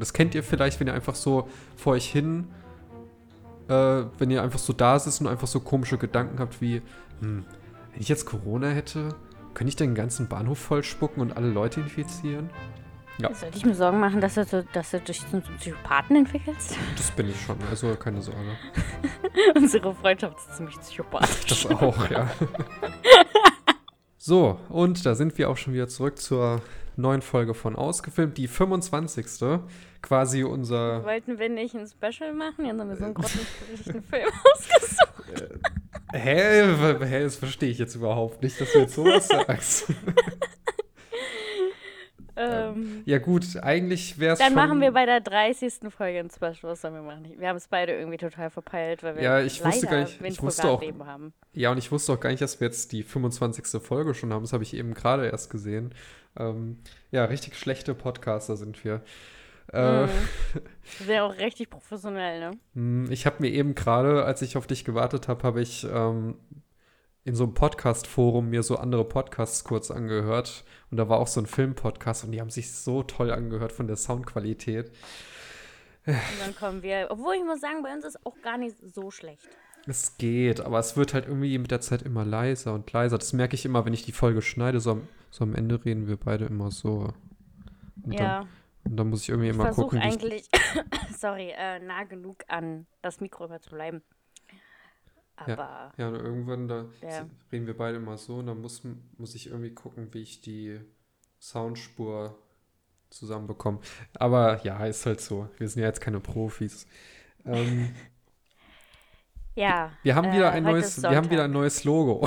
Das kennt ihr vielleicht, wenn ihr einfach so vor euch hin, äh, wenn ihr einfach so da sitzt und einfach so komische Gedanken habt wie, hm, wenn ich jetzt Corona hätte, könnte ich den ganzen Bahnhof vollspucken und alle Leute infizieren? Ja. Sollte ich mir Sorgen machen, dass du, dass du dich zum Psychopathen entwickelst? Das bin ich schon, also keine Sorge. Unsere Freundschaft ist ziemlich psychopathisch. Das auch, ja. so, und da sind wir auch schon wieder zurück zur neuen Folge von Ausgefilmt, die 25. Quasi unser. Wollten wir nicht ein Special machen? Ja, haben wir so einen grottenschlechten Film ausgesucht. Äh, hä? Hä? Das verstehe ich jetzt überhaupt nicht, dass du jetzt sowas sagst. Ähm, ja, gut, eigentlich wäre es. Dann machen wir bei der 30. Folge ein Special. Was sollen wir machen? Wir haben es beide irgendwie total verpeilt, weil wir ja, ich wusste gar nicht, ich wusste auch, haben. Ja, und ich wusste auch gar nicht, dass wir jetzt die 25. Folge schon haben. Das habe ich eben gerade erst gesehen. Ähm, ja, richtig schlechte Podcaster sind wir. Äh, mhm. Wäre auch richtig professionell, ne? Hm, ich habe mir eben gerade, als ich auf dich gewartet habe, habe ich ähm, in so einem Podcast-Forum mir so andere Podcasts kurz angehört. Und da war auch so ein Film-Podcast und die haben sich so toll angehört von der Soundqualität. Und dann kommen wir, obwohl ich muss sagen, bei uns ist auch gar nicht so schlecht. Es geht, aber es wird halt irgendwie mit der Zeit immer leiser und leiser. Das merke ich immer, wenn ich die Folge schneide. So am, so am Ende reden wir beide immer so. Und ja. Dann, und dann muss ich irgendwie ich immer gucken. Ich eigentlich, sorry, äh, nah genug an das Mikro immer zu bleiben. Aber. Ja, ja irgendwann da ja. reden wir beide immer so und dann muss, muss ich irgendwie gucken, wie ich die Soundspur zusammenbekomme. Aber ja, ist halt so. Wir sind ja jetzt keine Profis. Ähm, ja. Wir haben wieder äh, ein neues, wir haben wieder ein neues Logo.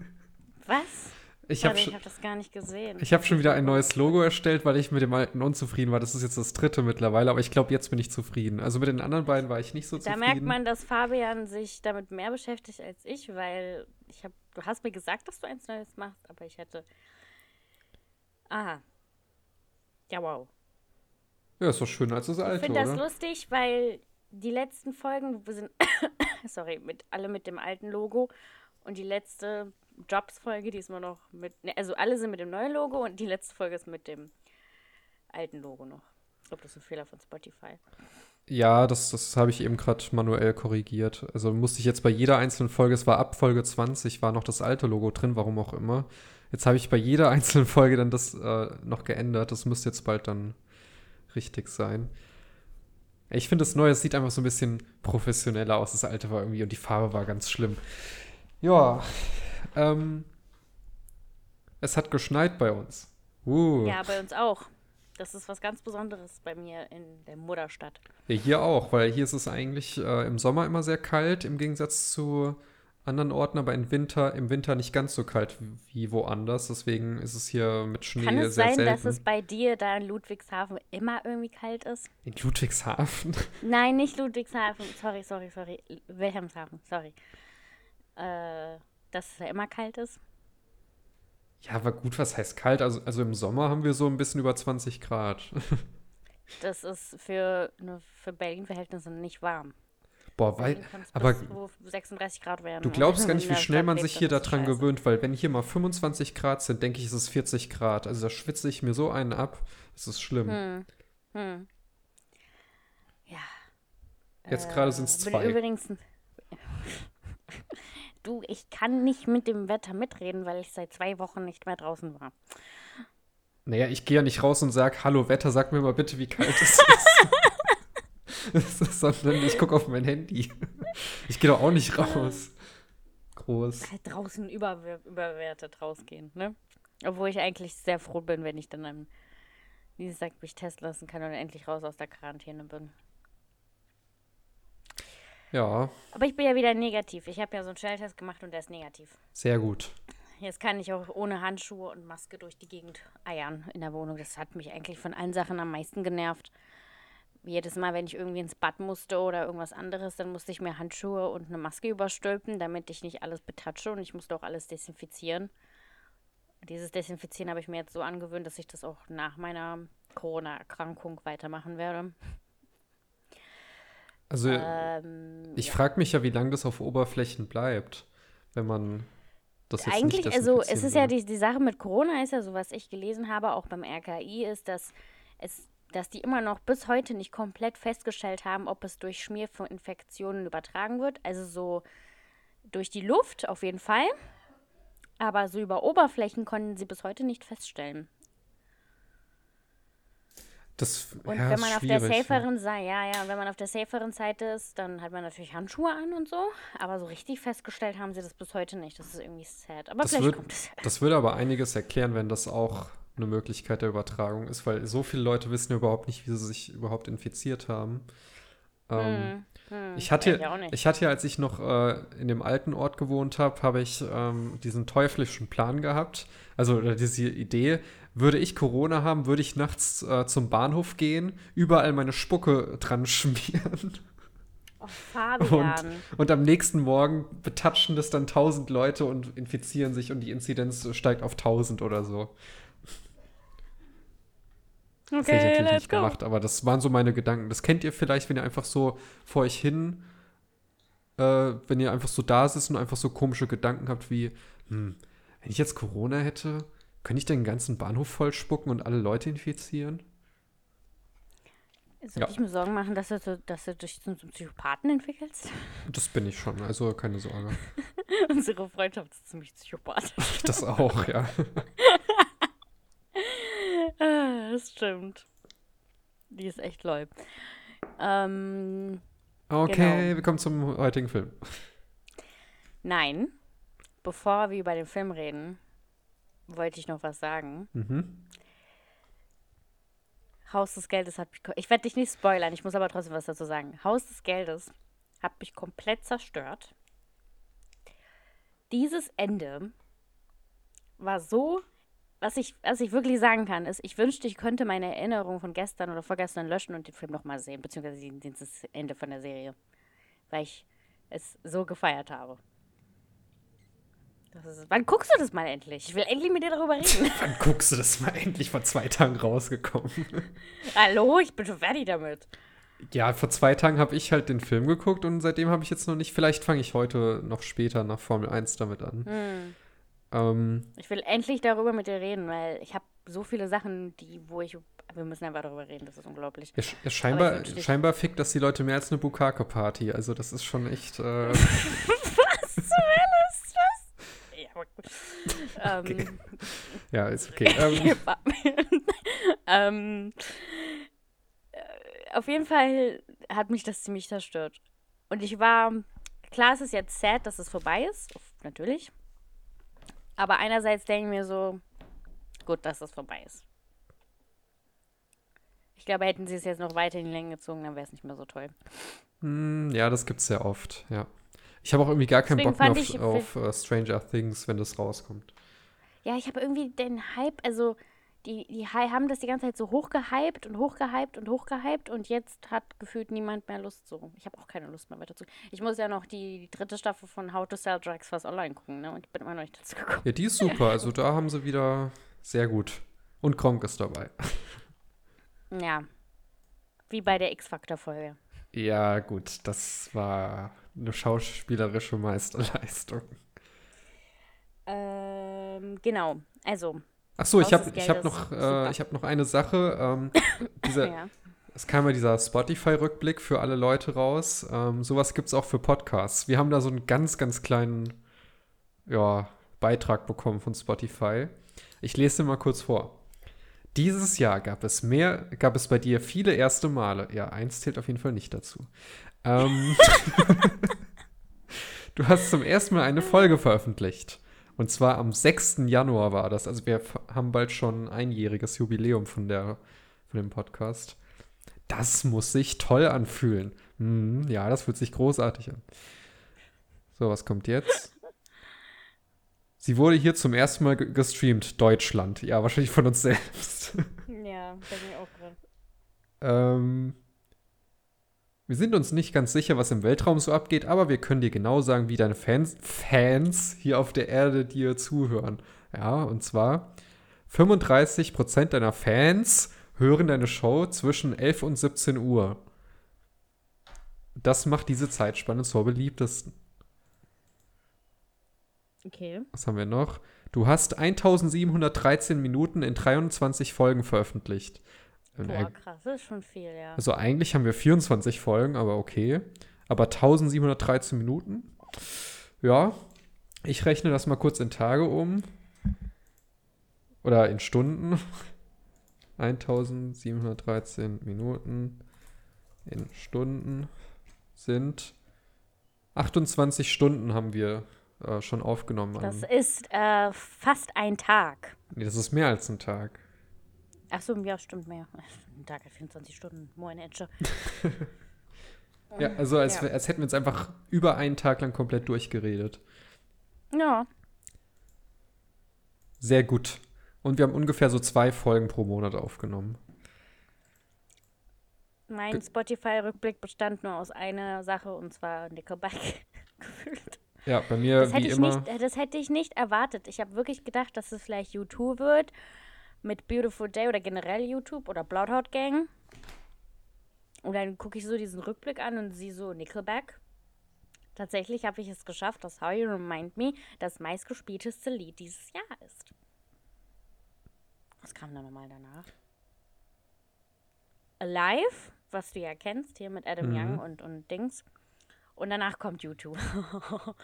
Was? Ich habe hab das gar nicht gesehen. Ich habe schon wieder ein neues Logo erstellt, weil ich mit dem alten unzufrieden war. Das ist jetzt das dritte mittlerweile, aber ich glaube, jetzt bin ich zufrieden. Also mit den anderen beiden war ich nicht so da zufrieden. Da merkt man, dass Fabian sich damit mehr beschäftigt als ich, weil ich habe, du hast mir gesagt, dass du eins Neues machst, aber ich hätte. Aha. Ja, wow. Ja, ist doch schöner als das alte, Ich finde das lustig, weil die letzten Folgen sind, sorry, mit alle mit dem alten Logo und die letzte Jobs-Folge, die ist immer noch mit. Ne, also alle sind mit dem neuen Logo und die letzte Folge ist mit dem alten Logo noch. Ich glaube, das ist ein Fehler von Spotify. Ja, das, das habe ich eben gerade manuell korrigiert. Also musste ich jetzt bei jeder einzelnen Folge, es war ab Folge 20, war noch das alte Logo drin, warum auch immer. Jetzt habe ich bei jeder einzelnen Folge dann das äh, noch geändert. Das müsste jetzt bald dann richtig sein. Ich finde, das Neue sieht einfach so ein bisschen professioneller aus. Das alte war irgendwie und die Farbe war ganz schlimm. Ja, ähm, es hat geschneit bei uns. Uh. Ja, bei uns auch. Das ist was ganz Besonderes bei mir in der Mutterstadt. Ja, hier auch, weil hier ist es eigentlich äh, im Sommer immer sehr kalt, im Gegensatz zu anderen Orten, aber im Winter, im Winter nicht ganz so kalt wie woanders. Deswegen ist es hier mit Schnee Kann es sehr sein, selten. dass es bei dir da in Ludwigshafen immer irgendwie kalt ist? In Ludwigshafen? Nein, nicht Ludwigshafen. Sorry, sorry, sorry. Wilhelmshaven, sorry. Äh, dass es ja immer kalt ist. Ja, aber gut, was heißt kalt? Also, also im Sommer haben wir so ein bisschen über 20 Grad. das ist für, für Berlin-Verhältnisse nicht warm. Boah, weil, aber 36 Grad werden. Du glaubst gar nicht, wie schnell man sich hier daran gewöhnt, weil wenn hier mal 25 Grad sind, denke ich, ist es 40 Grad. Also da schwitze ich mir so einen ab. Das ist schlimm. Hm. Hm. Ja. Jetzt äh, gerade sind es zwei. Übrigens, Du, ich kann nicht mit dem Wetter mitreden, weil ich seit zwei Wochen nicht mehr draußen war. Naja, ich gehe ja nicht raus und sage, hallo Wetter, sag mir mal bitte, wie kalt es ist. Sondern ich gucke auf mein Handy. Ich gehe doch auch nicht raus. Groß. Halt draußen über, überwertet rausgehen, ne? Obwohl ich eigentlich sehr froh bin, wenn ich dann am Dienstag mich testen lassen kann und endlich raus aus der Quarantäne bin. Ja. Aber ich bin ja wieder negativ. Ich habe ja so einen Schnelltest gemacht und der ist negativ. Sehr gut. Jetzt kann ich auch ohne Handschuhe und Maske durch die Gegend eiern in der Wohnung. Das hat mich eigentlich von allen Sachen am meisten genervt. Jedes Mal, wenn ich irgendwie ins Bad musste oder irgendwas anderes, dann musste ich mir Handschuhe und eine Maske überstülpen, damit ich nicht alles betatsche und ich musste auch alles desinfizieren. Dieses Desinfizieren habe ich mir jetzt so angewöhnt, dass ich das auch nach meiner Corona-Erkrankung weitermachen werde. Also ähm, ich ja. frage mich ja, wie lange das auf Oberflächen bleibt, wenn man das jetzt Eigentlich, nicht also es ist will. ja die, die Sache mit Corona ist ja so, was ich gelesen habe, auch beim RKI, ist, dass es dass die immer noch bis heute nicht komplett festgestellt haben, ob es durch Schmierinfektionen übertragen wird. Also so durch die Luft auf jeden Fall. Aber so über Oberflächen konnten sie bis heute nicht feststellen. Das, Und ja, wenn ist man auf der saferen Seite, ja, ja, wenn man auf der saferen Seite ist, dann hat man natürlich Handschuhe an und so. Aber so richtig festgestellt haben sie das bis heute nicht. Das ist irgendwie sad. Aber Das, vielleicht würd, kommt es. das würde aber einiges erklären, wenn das auch eine Möglichkeit der Übertragung ist, weil so viele Leute wissen ja überhaupt nicht, wie sie sich überhaupt infiziert haben. Ähm, Hm, Ich weiß hatte, nicht. ich hatte ja, als ich noch äh, in dem alten Ort gewohnt habe, habe ich ähm, diesen teuflischen Plan gehabt. Also oder diese Idee, würde ich Corona haben, würde ich nachts äh, zum Bahnhof gehen, überall meine Spucke dran schmieren. Oh, Fabian. Und am nächsten Morgen betatschen das dann tausend Leute und infizieren sich und die Inzidenz steigt auf tausend oder so. Das hätte ich okay, natürlich nicht go. gemacht, aber das waren so meine Gedanken. Das kennt ihr vielleicht, wenn ihr einfach so vor euch hin, äh, wenn ihr einfach so da sitzt und einfach so komische Gedanken habt wie, hm, wenn ich jetzt Corona hätte, könnte ich den ganzen Bahnhof voll spucken und alle Leute infizieren? Soll Ja. ich mir Sorgen machen, dass du, dass du dich zum zum Psychopathen entwickelst? Das bin ich schon, also keine Sorge. Unsere Freundschaft ist ziemlich psychopathisch. Das auch, ja. Ah, das stimmt. Die ist echt lol. Ähm, Okay, Genau. wir kommen zum heutigen Film. nein, bevor wir über den Film reden, wollte ich noch was sagen. Mhm. Haus des Geldes hat mich. Ich werde dich nicht spoilern, ich muss aber trotzdem was dazu sagen. Haus des Geldes hat mich komplett zerstört. Dieses Ende war so. Was ich, was ich wirklich sagen kann, ist, ich wünschte, ich könnte meine Erinnerung von gestern oder vorgestern löschen und den Film nochmal sehen, beziehungsweise dieses Ende von der Serie. Weil ich es so gefeiert habe. Ist, wann guckst du das mal endlich? Ich will endlich mit dir darüber reden. Wann guckst du das mal endlich vor zwei Tagen rausgekommen? Hallo, ich bin schon fertig damit. Ja, vor zwei Tagen habe ich halt den Film geguckt und seitdem habe ich jetzt noch nicht. Vielleicht fange ich heute noch später nach Formel 1 damit an. Hm. Ähm, Ich will endlich darüber mit dir reden, weil ich habe so viele Sachen, die, wo ich. Wir müssen einfach darüber reden, das ist unglaublich. ja, sch- ja, scheinbar, scheinbar fickt das die Leute mehr als eine Bukake-Party. Also, das ist schon echt. Äh, Was zur Hölle ist das? Ja, aber gut. Okay. Ähm, ja, ist okay. Ähm, ähm, äh, auf jeden Fall hat mich das ziemlich zerstört. Und ich war, klar, es ist jetzt sad, dass es vorbei ist, natürlich. Aber einerseits denke ich mir so, gut, dass es vorbei ist. Ich glaube, hätten sie es jetzt noch weiter in die Länge gezogen, dann wäre es nicht mehr so toll. hm, ja, das gibt's sehr oft, ja. Ich habe auch irgendwie gar keinen Deswegen Bock mehr auf, ich- auf äh, Stranger Things, wenn das rauskommt. Ja, ich habe irgendwie den Hype, also die, die haben das die ganze Zeit so hochgehypt und hochgehypt und hochgehypt und jetzt hat gefühlt niemand mehr Lust so. Ich habe auch keine Lust mehr weiter zu. Ich muss ja noch die, die dritte Staffel von How to Sell Drugs Fast Online gucken, ne? Und ich bin immer noch nicht dazu gekommen. Ja, die ist super. Also, da haben sie wieder sehr gut. Und Kronk ist dabei. Ja. Wie bei der X-Factor-Folge. Ja, gut, das war eine schauspielerische Meisterleistung. Ähm, genau. Also, Ach so, ich habe hab noch, äh, ich hab noch eine Sache. Ähm, dieser, ja. Es kam ja dieser Spotify-Rückblick für alle Leute raus. Ähm, sowas gibt es auch für Podcasts. Wir haben da so einen ganz, ganz kleinen ja, Beitrag bekommen von Spotify. Ich lese den mal kurz vor. Dieses Jahr gab es mehr, gab es bei dir viele erste Male. Ja, eins zählt auf jeden Fall nicht dazu. Ähm, du hast zum ersten Mal eine Folge veröffentlicht. Und zwar am 6. Januar war das. Also wir haben bald schon ein einjähriges Jubiläum von, der, von dem Podcast. Das muss sich toll anfühlen. Hm, ja, das fühlt sich großartig an. So, was kommt jetzt? Sie wurde hier zum ersten Mal ge- gestreamt. Deutschland. Ja, wahrscheinlich von uns selbst. Ja, da bin ich auch drin. ähm, wir sind uns nicht ganz sicher, was im Weltraum so abgeht, aber wir können dir genau sagen, wie deine Fans, Fans hier auf der Erde dir zuhören. Ja, und zwar 35% deiner Fans hören deine Show zwischen 11 und 17 Uhr. Das macht diese Zeitspanne zur beliebtesten. Okay. Was haben wir noch? Du hast 1713 Minuten in 23 Folgen veröffentlicht. Boah, krass, das ist schon viel, ja. Also eigentlich haben wir 24 Folgen, aber okay. Aber 1713 Minuten. Ja, ich rechne das mal kurz in Tage um. Oder in Stunden. 1713 Minuten in Stunden sind 28 Stunden haben wir äh, schon aufgenommen. Das ist äh, fast ein Tag. Nee, das ist mehr als ein Tag. Ach so, ja, stimmt mehr. Ein Tag hat 24 Stunden. Moin, Edge. ja, also als, ja. als hätten wir uns einfach über einen Tag lang komplett durchgeredet. Ja. Sehr gut. Und wir haben ungefähr so zwei Folgen pro Monat aufgenommen. Mein Spotify-Rückblick bestand nur aus einer Sache und zwar Nickelback gefühlt. Ja, bei mir das wie immer. Nicht, das hätte ich nicht erwartet. Ich habe wirklich gedacht, dass es vielleicht U2 wird mit Beautiful Day oder generell YouTube oder Bloodhound Gang. Und dann gucke ich so diesen Rückblick an und sehe so Nickelback. Tatsächlich habe ich es geschafft, dass How You Remind Me das meistgespielteste Lied dieses Jahr ist. Was kam da nochmal danach? Alive, was du ja kennst, hier mit Adam mhm. Young und, und Dings. Und danach kommt YouTube.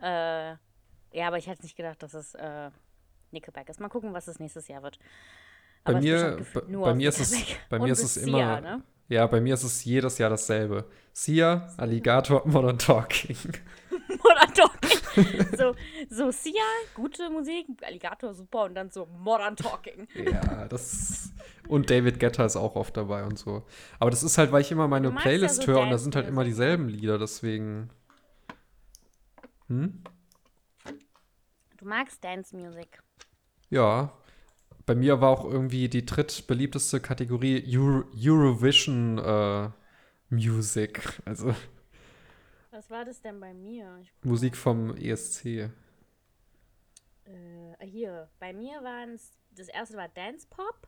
äh, ja, aber ich hätte nicht gedacht, dass es äh, Nickelback ist. Mal gucken, was es nächstes Jahr wird. Aber bei mir, bei, bei mir ist es, bei mir ist es immer, Sia, ne? ja, bei mir ist es jedes Jahr dasselbe. Sia, Alligator, Modern Talking. Modern Talking. so, so Sia, gute Musik, Alligator super und dann so Modern Talking. ja, das und David Guetta ist auch oft dabei und so. Aber das ist halt, weil ich immer meine Playlist ja so höre und da sind halt immer dieselben Lieder, deswegen. Hm? Du magst Dance Music. Ja. Bei mir war auch irgendwie die drittbeliebteste Kategorie Euro Eurovision äh, Music. Also. Was war das denn bei mir? Musik vom ESC. Äh, hier, bei mir waren es, das erste war Dance Pop.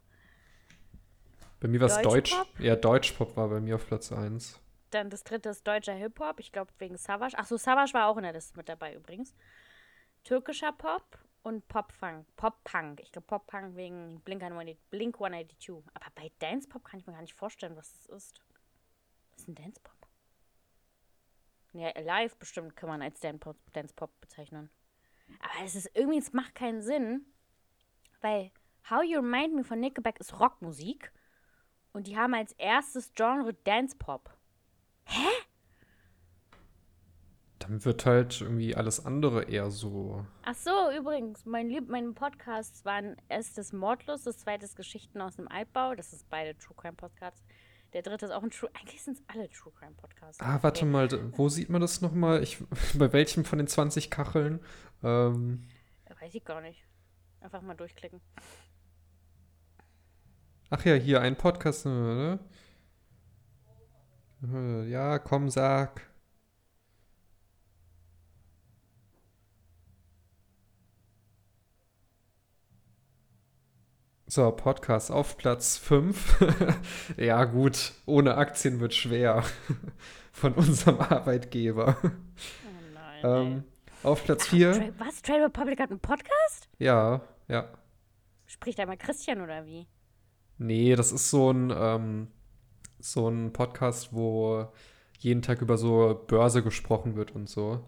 Bei mir war es Deutsch. Deutsch ja, Deutschpop war bei mir auf Platz 1. Dann das dritte ist deutscher Hip-Hop. Ich glaube wegen Savage. Achso, Savage war auch in der Liste mit dabei übrigens. Türkischer Pop und Pop-Punk. Pop-Punk. Ich glaube Pop-Punk wegen Blink 182. Aber bei Dance-Pop kann ich mir gar nicht vorstellen, was das ist. Was ist ein Dance-Pop? Ja, Alive bestimmt kann man als Dance-Pop bezeichnen. Aber es ist irgendwie, es macht keinen Sinn, weil How You Remind Me von Nickelback ist Rockmusik und die haben als erstes Genre Dance-Pop. Hä? Dann wird halt irgendwie alles andere eher so. Ach so, übrigens, mein Lieb meine Podcasts waren erstes Mordlos, das zweite ist Geschichten aus dem Altbau. Das ist beide True Crime Podcasts. Der dritte ist auch ein True. Eigentlich sind es alle True Crime Podcasts. Ah, warte okay. mal, wo sieht man das nochmal? Ich, bei welchem von den 20 Kacheln? Ähm, Weiß ich gar nicht. Einfach mal durchklicken. Ach ja, hier ein Podcast, ne? Ja, komm, sag. So, Podcast auf Platz 5. ja, gut, ohne Aktien wird schwer. Von unserem Arbeitgeber. Oh nein. ähm, auf Platz 4. was? Trade Republic hat einen Podcast? Ja, ja. Spricht einmal Christian oder wie? Nee, das ist so ein, ähm, so ein Podcast, wo jeden Tag über so Börse gesprochen wird und so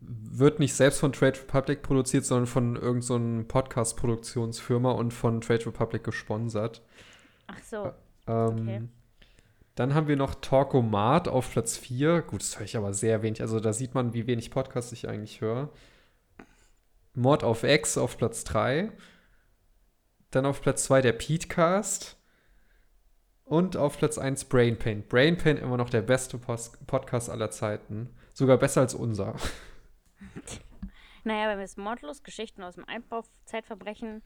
wird nicht selbst von Trade Republic produziert, sondern von irgendeiner so Podcast-Produktionsfirma und von Trade Republic gesponsert. Ach so. Ähm, okay. Dann haben wir noch Talkomat auf Platz 4. Gut, das höre ich aber sehr wenig. Also da sieht man, wie wenig Podcasts ich eigentlich höre. Mord auf X auf Platz 3. Dann auf Platz 2 der Petecast. Und auf Platz 1 Brain Pain. Brain Pain immer noch der beste Post Podcast aller Zeiten. Sogar besser als unser. Naja, bei mir ist Mordlos, Geschichten aus dem Einbau, Zeitverbrechen,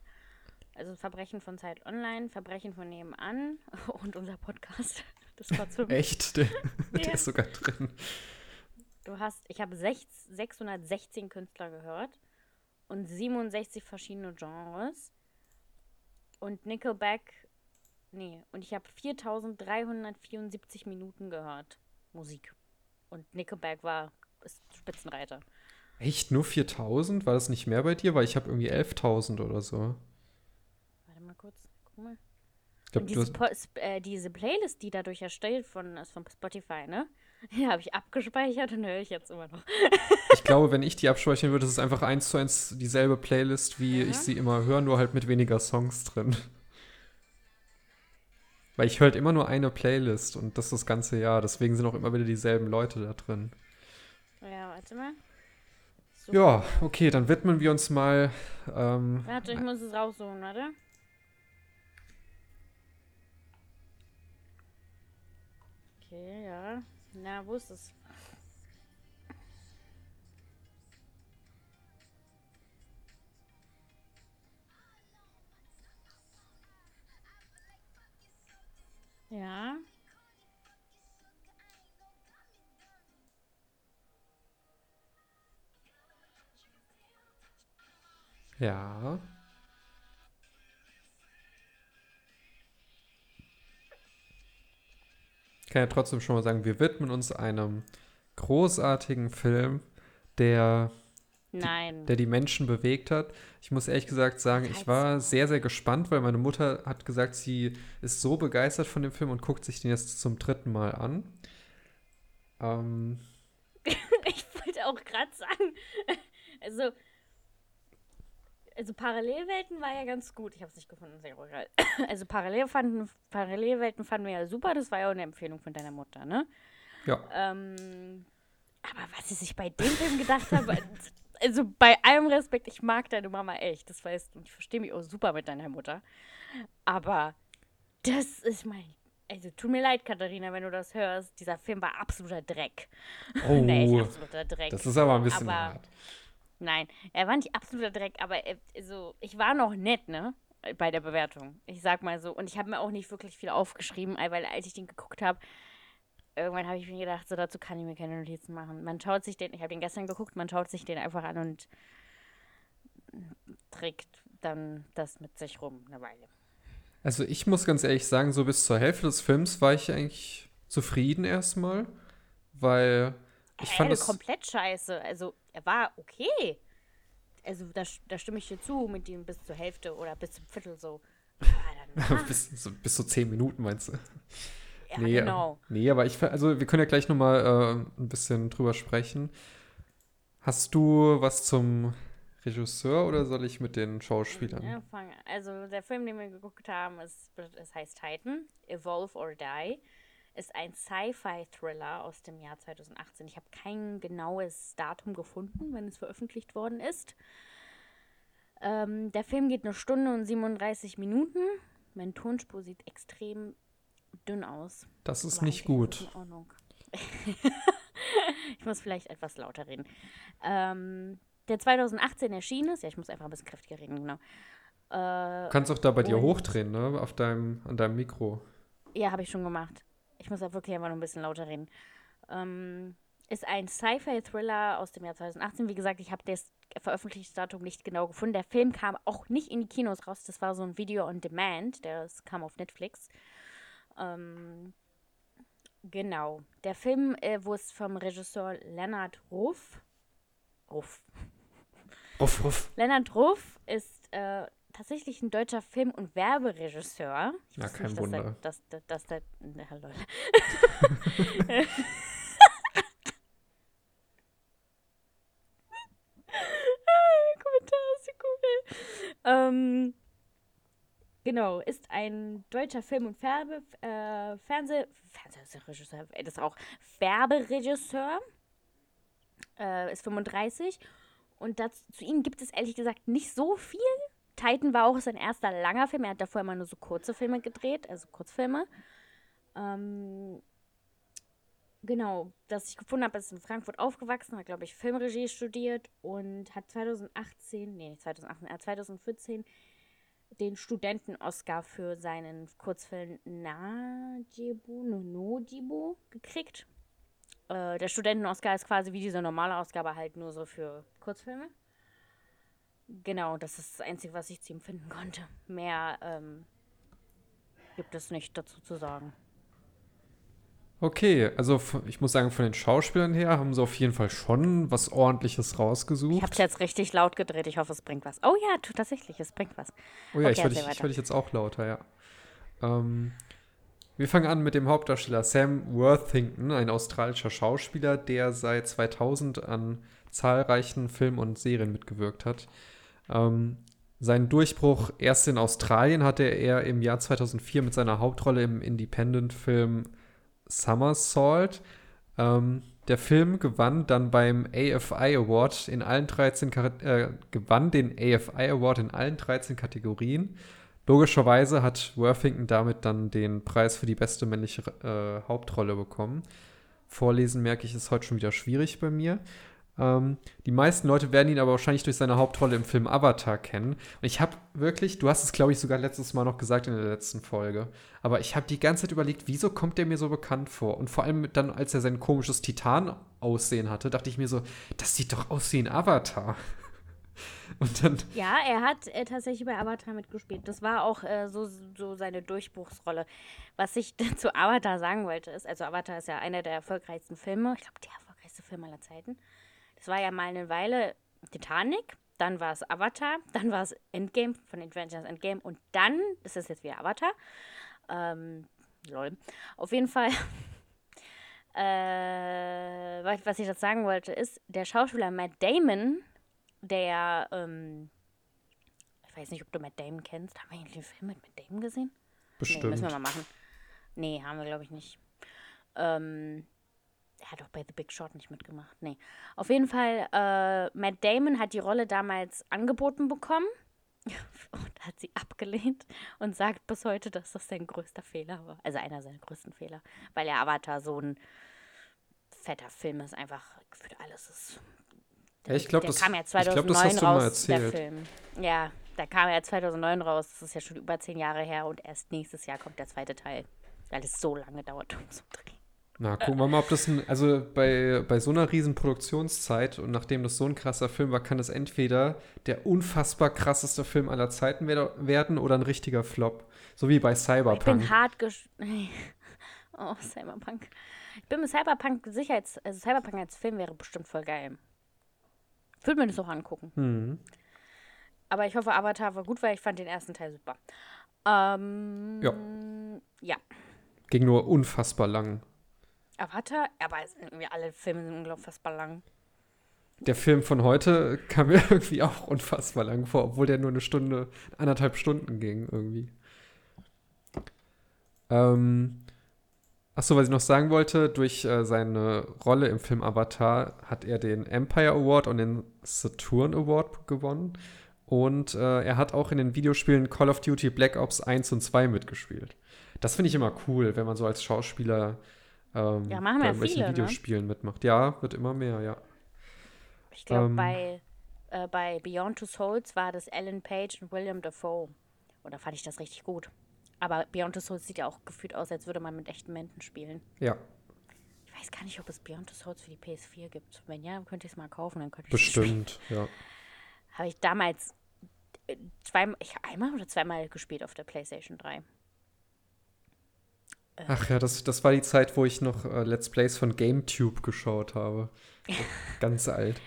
also Verbrechen von Zeit Online, Verbrechen von nebenan und unser Podcast. Das war zum Echt? Der, ja. der ist sogar drin. Du hast, ich habe 616 Künstler gehört und 67 verschiedene Genres. Und Nickelback, nee, und ich habe 4374 Minuten gehört. Musik. Und Nickelback war Spitzenreiter. Echt? Nur 4000? War das nicht mehr bei dir? Weil ich habe irgendwie 11.000 oder so. Warte mal kurz. Guck mal. Ich glaub, diese, hast, äh, diese Playlist, die dadurch erstellt von, ist von Spotify, ne? Ja, habe ich abgespeichert und höre ich jetzt immer noch. ich glaube, wenn ich die abspeichern würde, ist es einfach eins zu eins dieselbe Playlist, wie Ja. ich sie immer höre, nur halt mit weniger Songs drin. Weil ich höre halt immer nur eine Playlist und das das ganze Jahr. Deswegen sind auch immer wieder dieselben Leute da drin. Ja, warte mal. So. Ja, okay, dann widmen wir uns mal. Ähm, Warte, ich muss es raussuchen, warte. Okay, ja. Na, wo ist es? Ja. Ja. Ich kann ja trotzdem schon mal sagen, wir widmen uns einem großartigen Film, der Nein. der die Menschen bewegt hat. Ich muss ehrlich gesagt sagen, ich war sehr, sehr gespannt, weil meine Mutter hat gesagt, sie ist so begeistert von dem Film und guckt sich den jetzt zum dritten Mal an. Ähm, Ich wollte auch gerade sagen, also, also Parallelwelten war ja ganz gut. Ich habe es nicht gefunden, sehr egal. Also Parallel fanden, Parallelwelten fanden wir ja super. Das war ja auch eine Empfehlung von deiner Mutter, ne? ja, Ähm, aber was sie sich bei dem Film gedacht haben, also bei allem Respekt, ich mag deine Mama echt, das weißt du. Und ich verstehe mich auch super mit deiner Mutter. Aber das ist mein. Also tut mir leid, Katharina, wenn du das hörst. Dieser Film war absoluter Dreck. Oh, nee, absoluter Dreck. das ist aber ein bisschen Aber- hart. Nein, er war nicht absoluter Dreck, aber er, also, ich war noch nett, ne? Bei der Bewertung. Ich sag mal so. Und ich habe mir auch nicht wirklich viel aufgeschrieben, weil als ich den geguckt habe, irgendwann habe ich mir gedacht, so dazu kann ich mir keine Notizen machen. Man schaut sich den, ich habe den gestern geguckt, man schaut sich den einfach an und trägt dann das mit sich rum eine Weile. Also ich muss ganz ehrlich sagen, so bis zur Hälfte des Films war ich eigentlich zufrieden erstmal, weil ich fand äh, das komplett scheiße. Also, er war okay. Also, da, da stimme ich dir zu, mit ihm bis zur Hälfte oder bis zum Viertel so. Aber danach, bis, so, bis so zehn Minuten meinst du? ja, nee, genau. Nee, aber ich, also wir können ja gleich nochmal äh, ein bisschen drüber sprechen. Hast du was zum Regisseur oder soll ich mit den Schauspielern? Ja, also der Film, den wir geguckt haben, ist, es heißt Titan, Evolve or Die, ist ein Sci-Fi-Thriller aus dem Jahr 2018. Ich habe kein genaues Datum gefunden, wenn es veröffentlicht worden ist. Ähm, der Film geht eine Stunde und 37 Minuten. Meine Tonspur sieht extrem dünn aus. Das ist Aber nicht gut. ist in Ordnung. ich muss vielleicht etwas lauter reden. Ähm, der 2018 erschienen ist, ja, ich muss einfach ein bisschen kräftiger reden, genau. Äh, Du kannst auch da bei dir hochdrehen, ne? Auf deinem, an deinem Mikro. ja, habe ich schon gemacht. Ich muss da wirklich einfach nur ein bisschen lauter reden. Ähm, ist ein Sci-Fi-Thriller aus dem Jahr 2018. Wie gesagt, ich habe das veröffentlichte Datum nicht genau gefunden. Der Film kam auch nicht in die Kinos raus. Das war so ein Video on Demand. Das kam auf Netflix. Ähm, genau. Der Film, äh, wo es vom Regisseur Leonard Ruff. Ruff. Uff, uff. Leonard Ruff ist äh, tatsächlich ein deutscher Film- und Werberegisseur. Ich Ja, kein nicht, dass Wunder. Der, dass, dass, dass der, na, lol. Der Kommentar ist so cool. Ähm, genau, ist ein deutscher Film- und Färbe, äh, Fernseh, Fernsehregisseur, das ist auch Werberegisseur. Äh, ist 35 und das, zu ihm gibt es ehrlich gesagt nicht so viel. Titan war auch sein erster langer Film. Er hat davor immer nur so kurze Filme gedreht, also Kurzfilme. Ähm, genau, das ich gefunden habe, ist in Frankfurt aufgewachsen, hat, glaube ich, Filmregie studiert und hat 2018, nee, nicht 2018, er hat 2014 den Studenten-Oscar für seinen Kurzfilm Najibu, no, Nojibu gekriegt. Äh, der Studenten-Oscar ist quasi wie diese normale Ausgabe, halt nur so für Kurzfilme. Genau, das ist das Einzige, was ich zu ihm finden konnte. Mehr ähm, gibt es nicht dazu zu sagen. Okay, also ich muss sagen, von den Schauspielern her haben sie auf jeden Fall schon was ordentliches Ich habe rausgesucht. es jetzt richtig laut gedreht. Ich hoffe, es bringt was. Oh ja, tu- tatsächlich, es bringt was. Oh ja, ich Okay, höre dich, ich hör dich jetzt auch lauter, ja. Ähm, wir fangen an mit dem Hauptdarsteller Sam Worthington, ein australischer Schauspieler, der seit 2000 an zahlreichen Filmen und Serien mitgewirkt hat. Ähm, seinen Durchbruch erst in Australien hatte er im Jahr 2004 mit seiner Hauptrolle im Independent-Film Somersault. Ähm, der Film gewann dann beim AFI Award in allen 13 äh, gewann den AFI Award in allen 13 Kategorien. Logischerweise hat Worthington damit dann den Preis für die beste männliche äh, Hauptrolle bekommen. Vorlesen merke ich, ist heute schon wieder schwierig bei mir. Ähm, die meisten Leute werden ihn aber wahrscheinlich durch seine Hauptrolle im Film Avatar kennen. Und ich habe wirklich, du hast es, glaube ich, sogar letztes Mal noch gesagt in der letzten Folge, aber ich habe die ganze Zeit überlegt, wieso kommt der mir so bekannt vor? Und vor allem dann, als er sein komisches Titan-Aussehen hatte, dachte ich mir so, das sieht doch aus wie ein Avatar. Dann ja, er hat äh, tatsächlich bei Avatar mitgespielt. Das war auch äh, so, so seine Durchbruchsrolle. Was ich zu Avatar sagen wollte, ist, also Avatar ist ja einer der erfolgreichsten Filme, ich glaube, der erfolgreichste Film aller Zeiten. Das war ja mal eine Weile Titanic, dann war es Avatar, dann war es Endgame von Adventures Endgame und dann ist es jetzt wieder Avatar. Ähm, lol. Auf jeden Fall, äh, was ich das sagen wollte, ist, der Schauspieler Matt Damon, der, ähm, ich weiß nicht, ob du Matt Damon kennst. Haben wir eigentlich einen Film mit Matt Damon gesehen? Bestimmt. Nee, müssen wir mal machen. Nee, haben wir, glaube ich, nicht. Ähm, er hat auch bei The Big Short nicht mitgemacht. Nee. Auf jeden Fall, äh, Matt Damon hat die Rolle damals angeboten bekommen und hat sie abgelehnt und sagt bis heute, dass das sein größter Fehler war. Also einer seiner größten Fehler. Weil der Avatar so ein fetter Film ist, einfach für alles ist. Der, ja, ich glaube, das, kam ja 2009 glaub, das hast du raus, mal erzählt. der Film. Ja, da kam ja 2009 raus. Das ist ja schon über zehn Jahre her und erst nächstes Jahr kommt der zweite Teil. Weil es so lange dauert, um zu drehen. Na, gucken wir mal, ob das ein, also bei, bei so einer riesen Produktionszeit und nachdem das so ein krasser Film war, kann das entweder der unfassbar krasseste Film aller Zeiten werden oder ein richtiger Flop. So wie bei Cyberpunk. Ich bin hart gesch Oh, Cyberpunk. Ich bin mit Cyberpunk sicher, als, also Cyberpunk als Film wäre bestimmt voll geil. Ich würde mir das auch angucken. Mhm. Aber ich hoffe, Avatar war gut, weil ich fand den ersten Teil super. Ähm, ja. Ja. Ging nur unfassbar lang. Avatar, aber irgendwie alle Filme sind unfassbar lang. Der Film von heute kam mir irgendwie auch unfassbar lang vor, obwohl der nur eine Stunde, anderthalb Stunden ging irgendwie. Ähm, Achso, was ich noch sagen wollte, durch äh, seine Rolle im Film Avatar hat er den Empire Award und den Saturn Award gewonnen. Und äh, er hat auch in den Videospielen Call of Duty Black Ops 1 und 2 mitgespielt. Das finde ich immer cool, wenn man so als Schauspieler ähm, ja, machen bei ja viele, ne? Videospielen ne? mitmacht. Ja, wird immer mehr, ja. Ich glaube, ähm, bei, äh, bei Beyond Two Souls war das Ellen Page und William Dafoe. Und da fand ich das richtig gut. Aber Beyond Two Souls sieht ja auch gefühlt aus, als würde man mit echten Menschen spielen. Ja. Ich weiß gar nicht, ob es Beyond Two Souls für die PS4 gibt. Wenn ja, könnte ich es mal kaufen, dann könnte ich Bestimmt, ja. Habe ich damals äh, zwei, ich, einmal oder zweimal gespielt auf der PlayStation 3. Ach ja, das, das war die Zeit, wo ich noch äh, Let's Plays von GameTube geschaut habe. Ganz alt.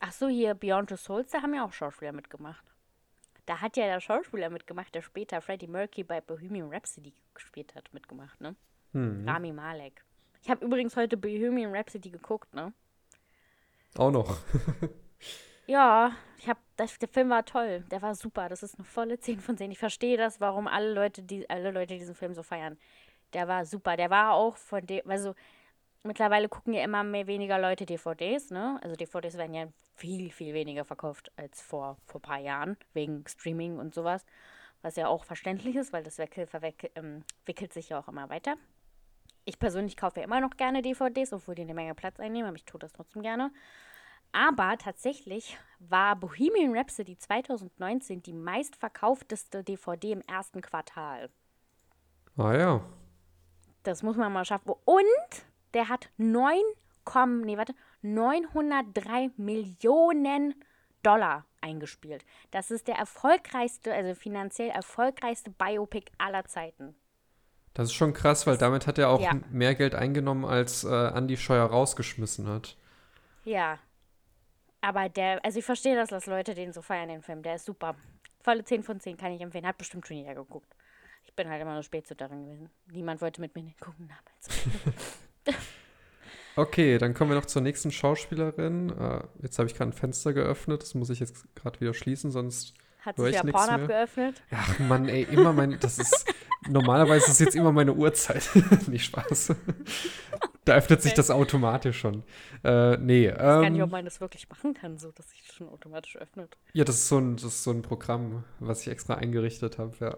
Ach so, hier Beyond the Souls, da haben ja auch Schauspieler mitgemacht. Da hat ja der Schauspieler mitgemacht, der später Freddie Mercury bei Bohemian Rhapsody gespielt hat, mitgemacht, ne? Hm. Rami Malek. Ich habe übrigens heute Bohemian Rhapsody geguckt, ne? Auch noch. Ja, ich hab, das, der Film war toll. Der war super. Das ist eine volle 10 von 10. Ich verstehe das, warum alle Leute, die, alle Leute diesen Film so feiern. Der war super. Der war auch von dem, also mittlerweile gucken ja immer mehr weniger Leute DVDs, ne? Also DVDs werden ja viel, viel weniger verkauft als vor, vor ein paar Jahren, wegen Streaming und sowas. Was ja auch verständlich ist, weil das Weckel ähm, wickelt sich ja auch immer weiter. Ich persönlich kaufe ja immer noch gerne DVDs, obwohl die eine Menge Platz einnehmen, aber ich tue das trotzdem gerne. Aber tatsächlich war Bohemian Rhapsody 2019 die meistverkaufteste DVD im ersten Quartal. Ah ja. Das muss man mal schaffen. Und der hat 9, nee, warte, 903 Millionen Dollar eingespielt. Das ist der erfolgreichste, also finanziell erfolgreichste Biopic aller Zeiten. Das ist schon krass, weil damit hat er auch ja. mehr Geld eingenommen, als äh, Andy Scheuer rausgeschmissen hat. Ja, aber der, also ich verstehe das, dass Leute den so feiern, den Film. Der ist super. Volle 10 von 10 kann ich empfehlen. Hat bestimmt schon jeder geguckt. Ich bin halt immer nur spät zu darin gewesen. Niemand wollte mit mir gucken damals. okay, dann kommen wir noch zur nächsten Schauspielerin. Uh, jetzt habe ich gerade ein Fenster geöffnet. Das muss ich jetzt gerade wieder schließen, sonst hat sich ja Pornhub geöffnet. Ach Mann, ey, immer mein, das ist, normalerweise ist jetzt immer meine Uhrzeit. Nicht Spaß. Da öffnet okay. sich das automatisch schon. Äh, nee. Ich weiß ähm, gar nicht, ob man das wirklich machen kann, so dass sich das schon automatisch öffnet. Ja, das ist so ein, das ist so ein Programm, was ich extra eingerichtet habe, ja.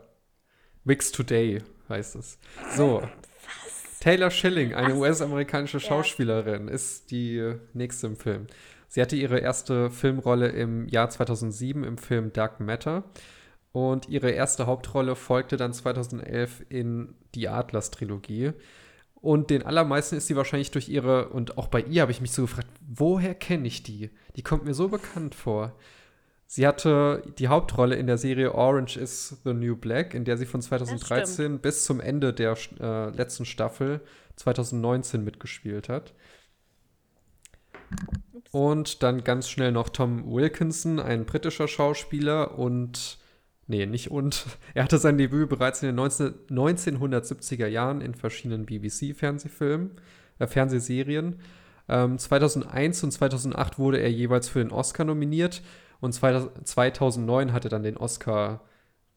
Wix Today heißt es. So. Was? Taylor Schilling, eine US-amerikanische Schauspielerin, ja. ist die nächste im Film. Sie hatte ihre erste Filmrolle im Jahr 2007 im Film Dark Matter. Und ihre erste Hauptrolle folgte dann 2011 in Die Adlers-Trilogie. Und den allermeisten ist sie wahrscheinlich durch ihre, und auch bei ihr habe ich mich so gefragt, woher kenne ich die? Die kommt mir so bekannt vor. Sie hatte die Hauptrolle in der Serie Orange is the New Black, in der sie von 2013 bis zum Ende der äh, letzten Staffel 2019 mitgespielt hat. Und dann ganz schnell noch Tom Wilkinson, ein britischer Schauspieler und nee, nicht und. Er hatte sein Debüt bereits in den 19, 1970er Jahren in verschiedenen BBC-Fernsehfilmen, äh, Fernsehserien. Ähm, 2001 und 2008 wurde er jeweils für den Oscar nominiert und 2009 hat er dann den Oscar,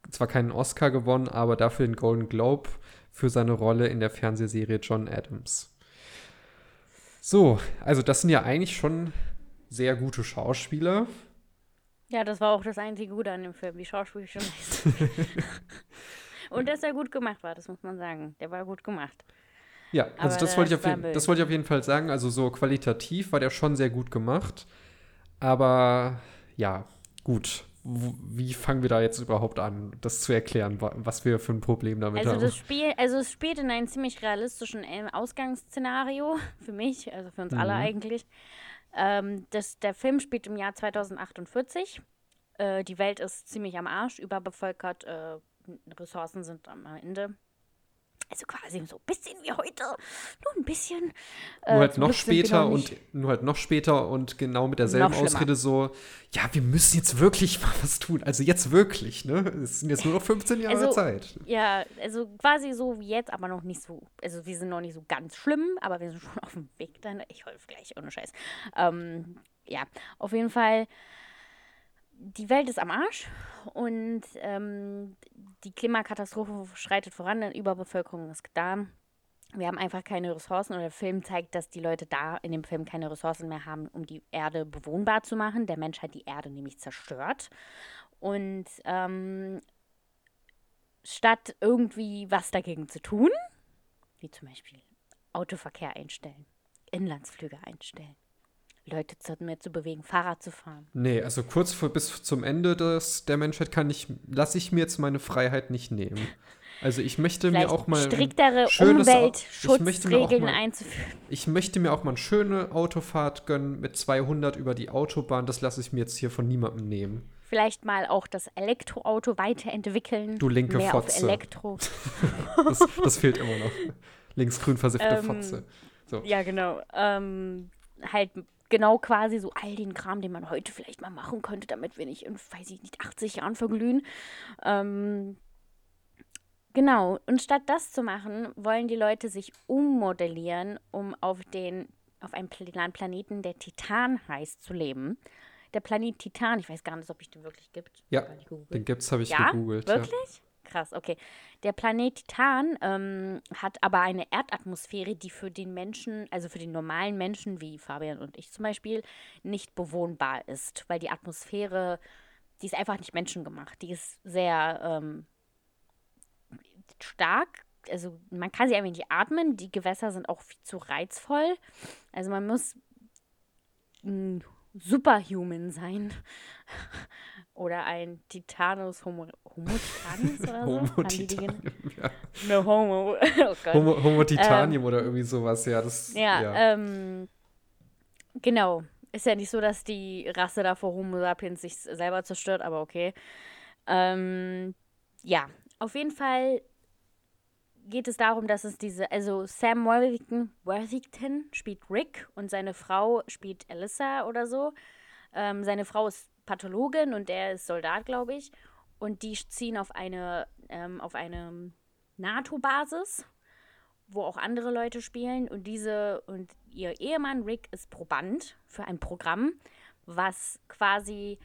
zwar keinen Oscar gewonnen, aber dafür den Golden Globe für seine Rolle in der Fernsehserie John Adams. So, also das sind ja eigentlich schon sehr gute Schauspieler. Ja, das war auch das einzige Gute an dem Film, die Schauspieler Und dass er gut gemacht war, das muss man sagen. Der war gut gemacht. Ja, also das, das, wollte ich auf jeden, das wollte ich auf jeden Fall sagen. Also so qualitativ war der schon sehr gut gemacht. Aber ja, gut wie fangen wir da jetzt überhaupt an, das zu erklären, was wir für ein Problem damit also haben? Das Spiel, also es spielt in einem ziemlich realistischen ähm, Ausgangsszenario, für mich, also für uns mhm. alle eigentlich. Ähm, das, der Film spielt im Jahr 2048. Äh, die Welt ist ziemlich am Arsch, überbevölkert, äh, Ressourcen sind am Ende. Also quasi so ein bisschen wie heute, nur ein bisschen. Äh, nur halt noch später und nur halt noch später und genau mit derselben Ausrede so, ja, wir müssen jetzt wirklich mal was tun. Also jetzt wirklich, ne? Es sind jetzt nur noch 15 Jahre also, Zeit. Ja, also quasi so wie jetzt, aber noch nicht so, also wir sind noch nicht so ganz schlimm, aber wir sind schon auf dem Weg dann. Ich hoffe gleich, ohne Scheiß. Ähm, ja, auf jeden Fall die Welt ist am Arsch und ähm, die Klimakatastrophe schreitet voran, Überbevölkerung ist da. Wir haben einfach keine Ressourcen und der Film zeigt, dass die Leute da in dem Film keine Ressourcen mehr haben, um die Erde bewohnbar zu machen. Der Mensch hat die Erde nämlich zerstört. Und ähm, statt irgendwie was dagegen zu tun, wie zum Beispiel Autoverkehr einstellen, Inlandsflüge einstellen, Leute zu, mehr zu bewegen, Fahrrad zu fahren. Nee, also kurz vor, bis zum Ende des, der Menschheit kann ich, lasse ich mir jetzt meine Freiheit nicht nehmen. Also ich möchte Vielleicht mir auch mal striktere Umweltschutzregeln einzuführen. Ich möchte mir auch mal eine schöne Autofahrt gönnen mit 200 über die Autobahn. Das lasse ich mir jetzt hier von niemandem nehmen. Vielleicht mal auch das Elektroauto weiterentwickeln. Du linke mehr Fotze. Auf Elektro. das, das, fehlt immer noch. Linksgrün versiffte ähm, Fotze. So. Ja, genau. Ähm, halt genau quasi so all den Kram, den man heute vielleicht mal machen könnte, damit wir nicht in, weiß ich nicht, 80 Jahren verglühen. Ähm, genau. Und statt das zu machen, wollen die Leute sich ummodellieren, um auf den, auf einem Planeten, der Titan heißt, zu leben. Der Planet Titan, ich weiß gar nicht, ob es den wirklich gibt. Ja, den gibt es, habe ich ja? gegoogelt. Wirklich? Ja. Krass, okay. Der Planet Titan ähm, hat aber eine Erdatmosphäre, die für den Menschen, also für den normalen Menschen wie Fabian und ich zum Beispiel, nicht bewohnbar ist, weil die Atmosphäre, die ist einfach nicht menschengemacht. Die ist sehr ähm, stark. Also man kann sie einfach nicht atmen. Die Gewässer sind auch viel zu reizvoll. Also man muss ein Superhuman sein, oder ein Titanus Homo, Homo Titanus oder so? Homo Titanium, ja. No Homo. Oh Homo, Homo Titanium ähm, oder irgendwie sowas, ja. Das, ja, ja. Ähm, genau. Ist ja nicht so, dass die Rasse da vor Homo sapiens sich selber zerstört, aber okay. Ähm, ja, auf jeden Fall geht es darum, dass es diese, also Sam Worthington, Worthington spielt Rick und seine Frau spielt Alyssa oder so. Ähm, seine Frau ist Pathologin und der ist Soldat, glaube ich. und die ziehen auf eine, ähm, auf eine NATO-Basis, wo auch andere Leute spielen. Und diese und ihr Ehemann Rick ist Proband für ein Programm, was quasi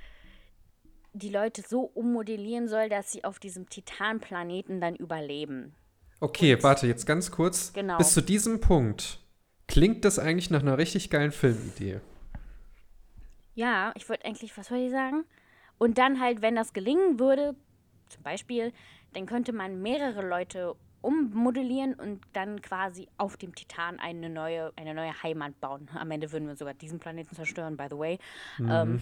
die Leute so ummodellieren soll, dass sie auf diesem Titanplaneten dann überleben. Okay, und, warte, jetzt ganz kurz. Genau. Bis zu diesem Punkt klingt das eigentlich nach einer richtig geilen Filmidee. Ja, ich wollte eigentlich, was soll ich sagen? Und dann halt, wenn das gelingen würde, zum Beispiel, dann könnte man mehrere Leute ummodellieren und dann quasi auf dem Titan eine neue, eine neue Heimat bauen. Am Ende würden wir sogar diesen Planeten zerstören, by the way. Mhm. Ähm,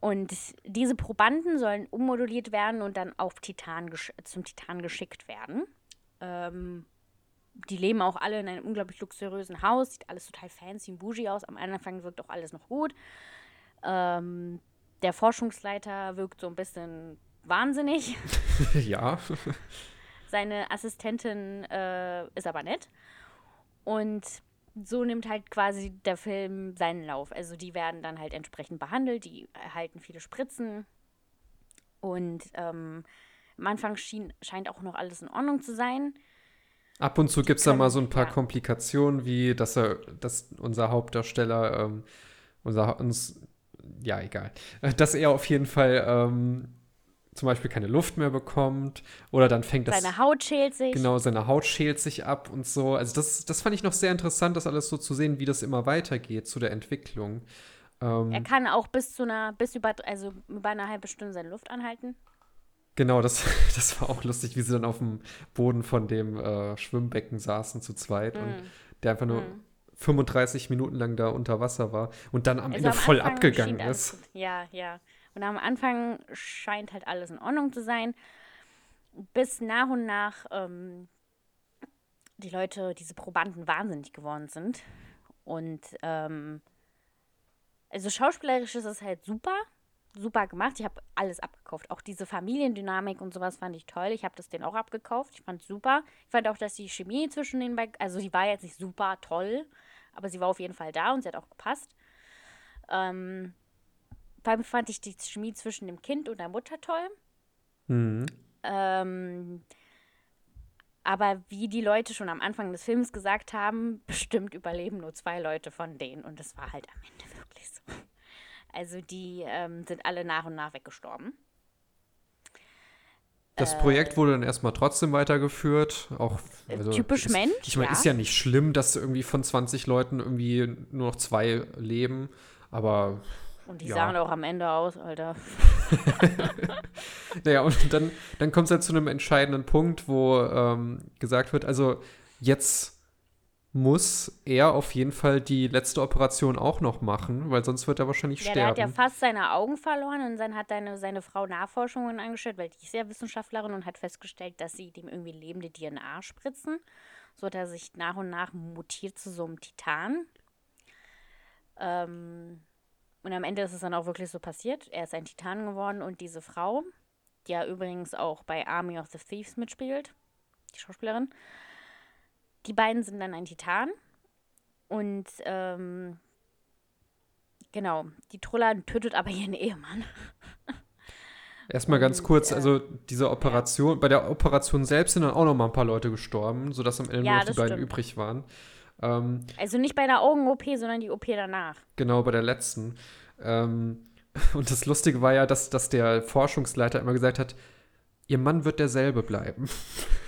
und diese Probanden sollen ummoduliert werden und dann auf Titan zum Titan geschickt werden. Ähm, die leben auch alle in einem unglaublich luxuriösen Haus, sieht alles total fancy und bougie aus. Am Anfang wirkt auch alles noch gut. Ähm, der Forschungsleiter wirkt so ein bisschen wahnsinnig. ja. Seine Assistentin äh, ist aber nett. Und so nimmt halt quasi der Film seinen Lauf. Also die werden dann halt entsprechend behandelt, die erhalten viele Spritzen. Und ähm, am Anfang schien, scheint auch noch alles in Ordnung zu sein. Ab und zu gibt es da mal so ein paar ja. Komplikationen, wie dass er, dass unser Hauptdarsteller, ähm, unser uns, ja, egal, dass er auf jeden Fall ähm, zum Beispiel keine Luft mehr bekommt oder dann fängt das. Seine Haut schält sich. Genau, seine Haut schält sich ab und so. Also das, das fand ich noch sehr interessant, das alles so zu sehen, wie das immer weitergeht zu der Entwicklung. Ähm, er kann auch bis zu einer, bis über, also über eine halbe Stunde seine Luft anhalten. Genau, das, das war auch lustig, wie sie dann auf dem Boden von dem äh, Schwimmbecken saßen zu zweit mm. und der einfach nur mm. 35 Minuten lang da unter Wasser war und dann am also Ende am voll Anfang abgegangen ist. Ja, ja. Und am Anfang scheint halt alles in Ordnung zu sein, bis nach und nach ähm, die Leute, diese Probanden wahnsinnig geworden sind. Und ähm, also schauspielerisch ist es halt super, super gemacht. Ich habe alles abgekauft. Auch diese Familiendynamik und sowas fand ich toll. Ich habe das denen auch abgekauft. Ich fand es super. Ich fand auch, dass die Chemie zwischen den beiden, also sie war jetzt nicht super toll, aber sie war auf jeden Fall da und sie hat auch gepasst. Ähm, vor allem fand ich die Chemie zwischen dem Kind und der Mutter toll. Mhm. Ähm, aber wie die Leute schon am Anfang des Films gesagt haben, bestimmt überleben nur zwei Leute von denen. Und das war halt am Ende wirklich so. Also die ähm, sind alle nach und nach weggestorben. Das äh, Projekt wurde dann erstmal trotzdem weitergeführt. Auch, also typisch ist, Mensch. Ich meine, ja. ist ja nicht schlimm, dass irgendwie von 20 Leuten irgendwie nur noch zwei leben. Aber und die ja. sahen auch am Ende aus, Alter. naja, und dann, dann kommt es halt zu einem entscheidenden Punkt, wo ähm, gesagt wird, also jetzt muss er auf jeden Fall die letzte Operation auch noch machen, weil sonst wird er wahrscheinlich ja, sterben. Er hat ja fast seine Augen verloren und dann hat seine, seine Frau Nachforschungen angestellt, weil die ist ja Wissenschaftlerin und hat festgestellt, dass sie dem irgendwie lebende DNA spritzen, so dass er sich nach und nach mutiert zu so einem Titan. Ähm, und am Ende ist es dann auch wirklich so passiert. Er ist ein Titan geworden und diese Frau, die ja übrigens auch bei Army of the Thieves mitspielt, die Schauspielerin, die beiden sind dann ein Titan. Und ähm, genau, die Trulla tötet aber ihren Ehemann. Erstmal ganz kurz, äh, also diese Operation, bei der Operation selbst sind dann auch noch mal ein paar Leute gestorben, sodass am Ende ja, nur noch die beiden übrig waren. Ähm, also nicht bei der Augen-OP, sondern die OP danach. Genau, bei der letzten. Ähm, und das Lustige war ja, dass, dass der Forschungsleiter immer gesagt hat, ihr Mann wird derselbe bleiben.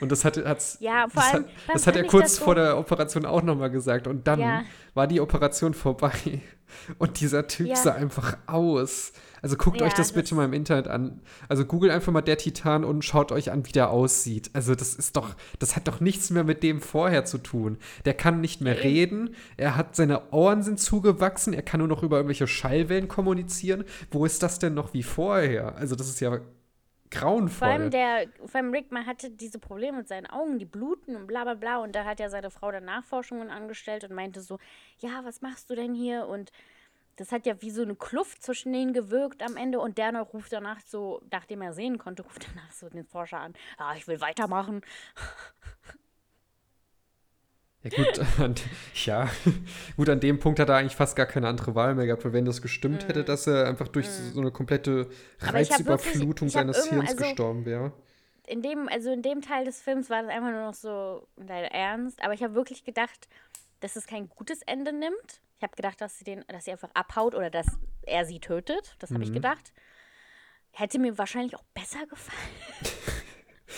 Und das hat, hat's, ja, das, allem, hat, das hat er kurz vor der Operation auch nochmal gesagt. Und dann ja. war die Operation vorbei. Und dieser Typ ja. sah einfach aus. Also guckt euch das, das bitte mal im Internet an. Also googelt einfach mal der Titan und schaut euch an, wie der aussieht. Also das ist doch, das hat doch nichts mehr mit dem vorher zu tun. Der kann nicht mehr reden. Er hat seine Ohren sind zugewachsen. Er kann nur noch über irgendwelche Schallwellen kommunizieren. Wo ist das denn noch wie vorher? Also das ist ja grauenvoll. Vor allem der, vor allem Rick, man hatte diese Probleme mit seinen Augen, die bluten und bla bla bla. Und da hat ja seine Frau dann Nachforschungen angestellt und meinte so, ja, was machst du denn hier? Und das hat ja wie so eine Kluft zwischen denen gewirkt am Ende und der noch ruft danach so, nachdem er sehen konnte, ruft danach so den Forscher an, ah, ich will weitermachen. Ja, gut, an, ja, gut, an dem Punkt hat er eigentlich fast gar keine andere Wahl mehr gehabt, weil wenn das gestimmt mm. hätte, dass er einfach durch mm. so eine komplette Reizüberflutung wirklich, seines Hirns also, gestorben wäre. In dem, also in dem Teil des Films war das einfach nur noch so leider ernst, aber ich habe wirklich gedacht, dass es kein gutes Ende nimmt. Ich habe gedacht, dass sie den, dass sie einfach abhaut oder dass er sie tötet. Das habe mhm. ich gedacht. Hätte mir wahrscheinlich auch besser gefallen.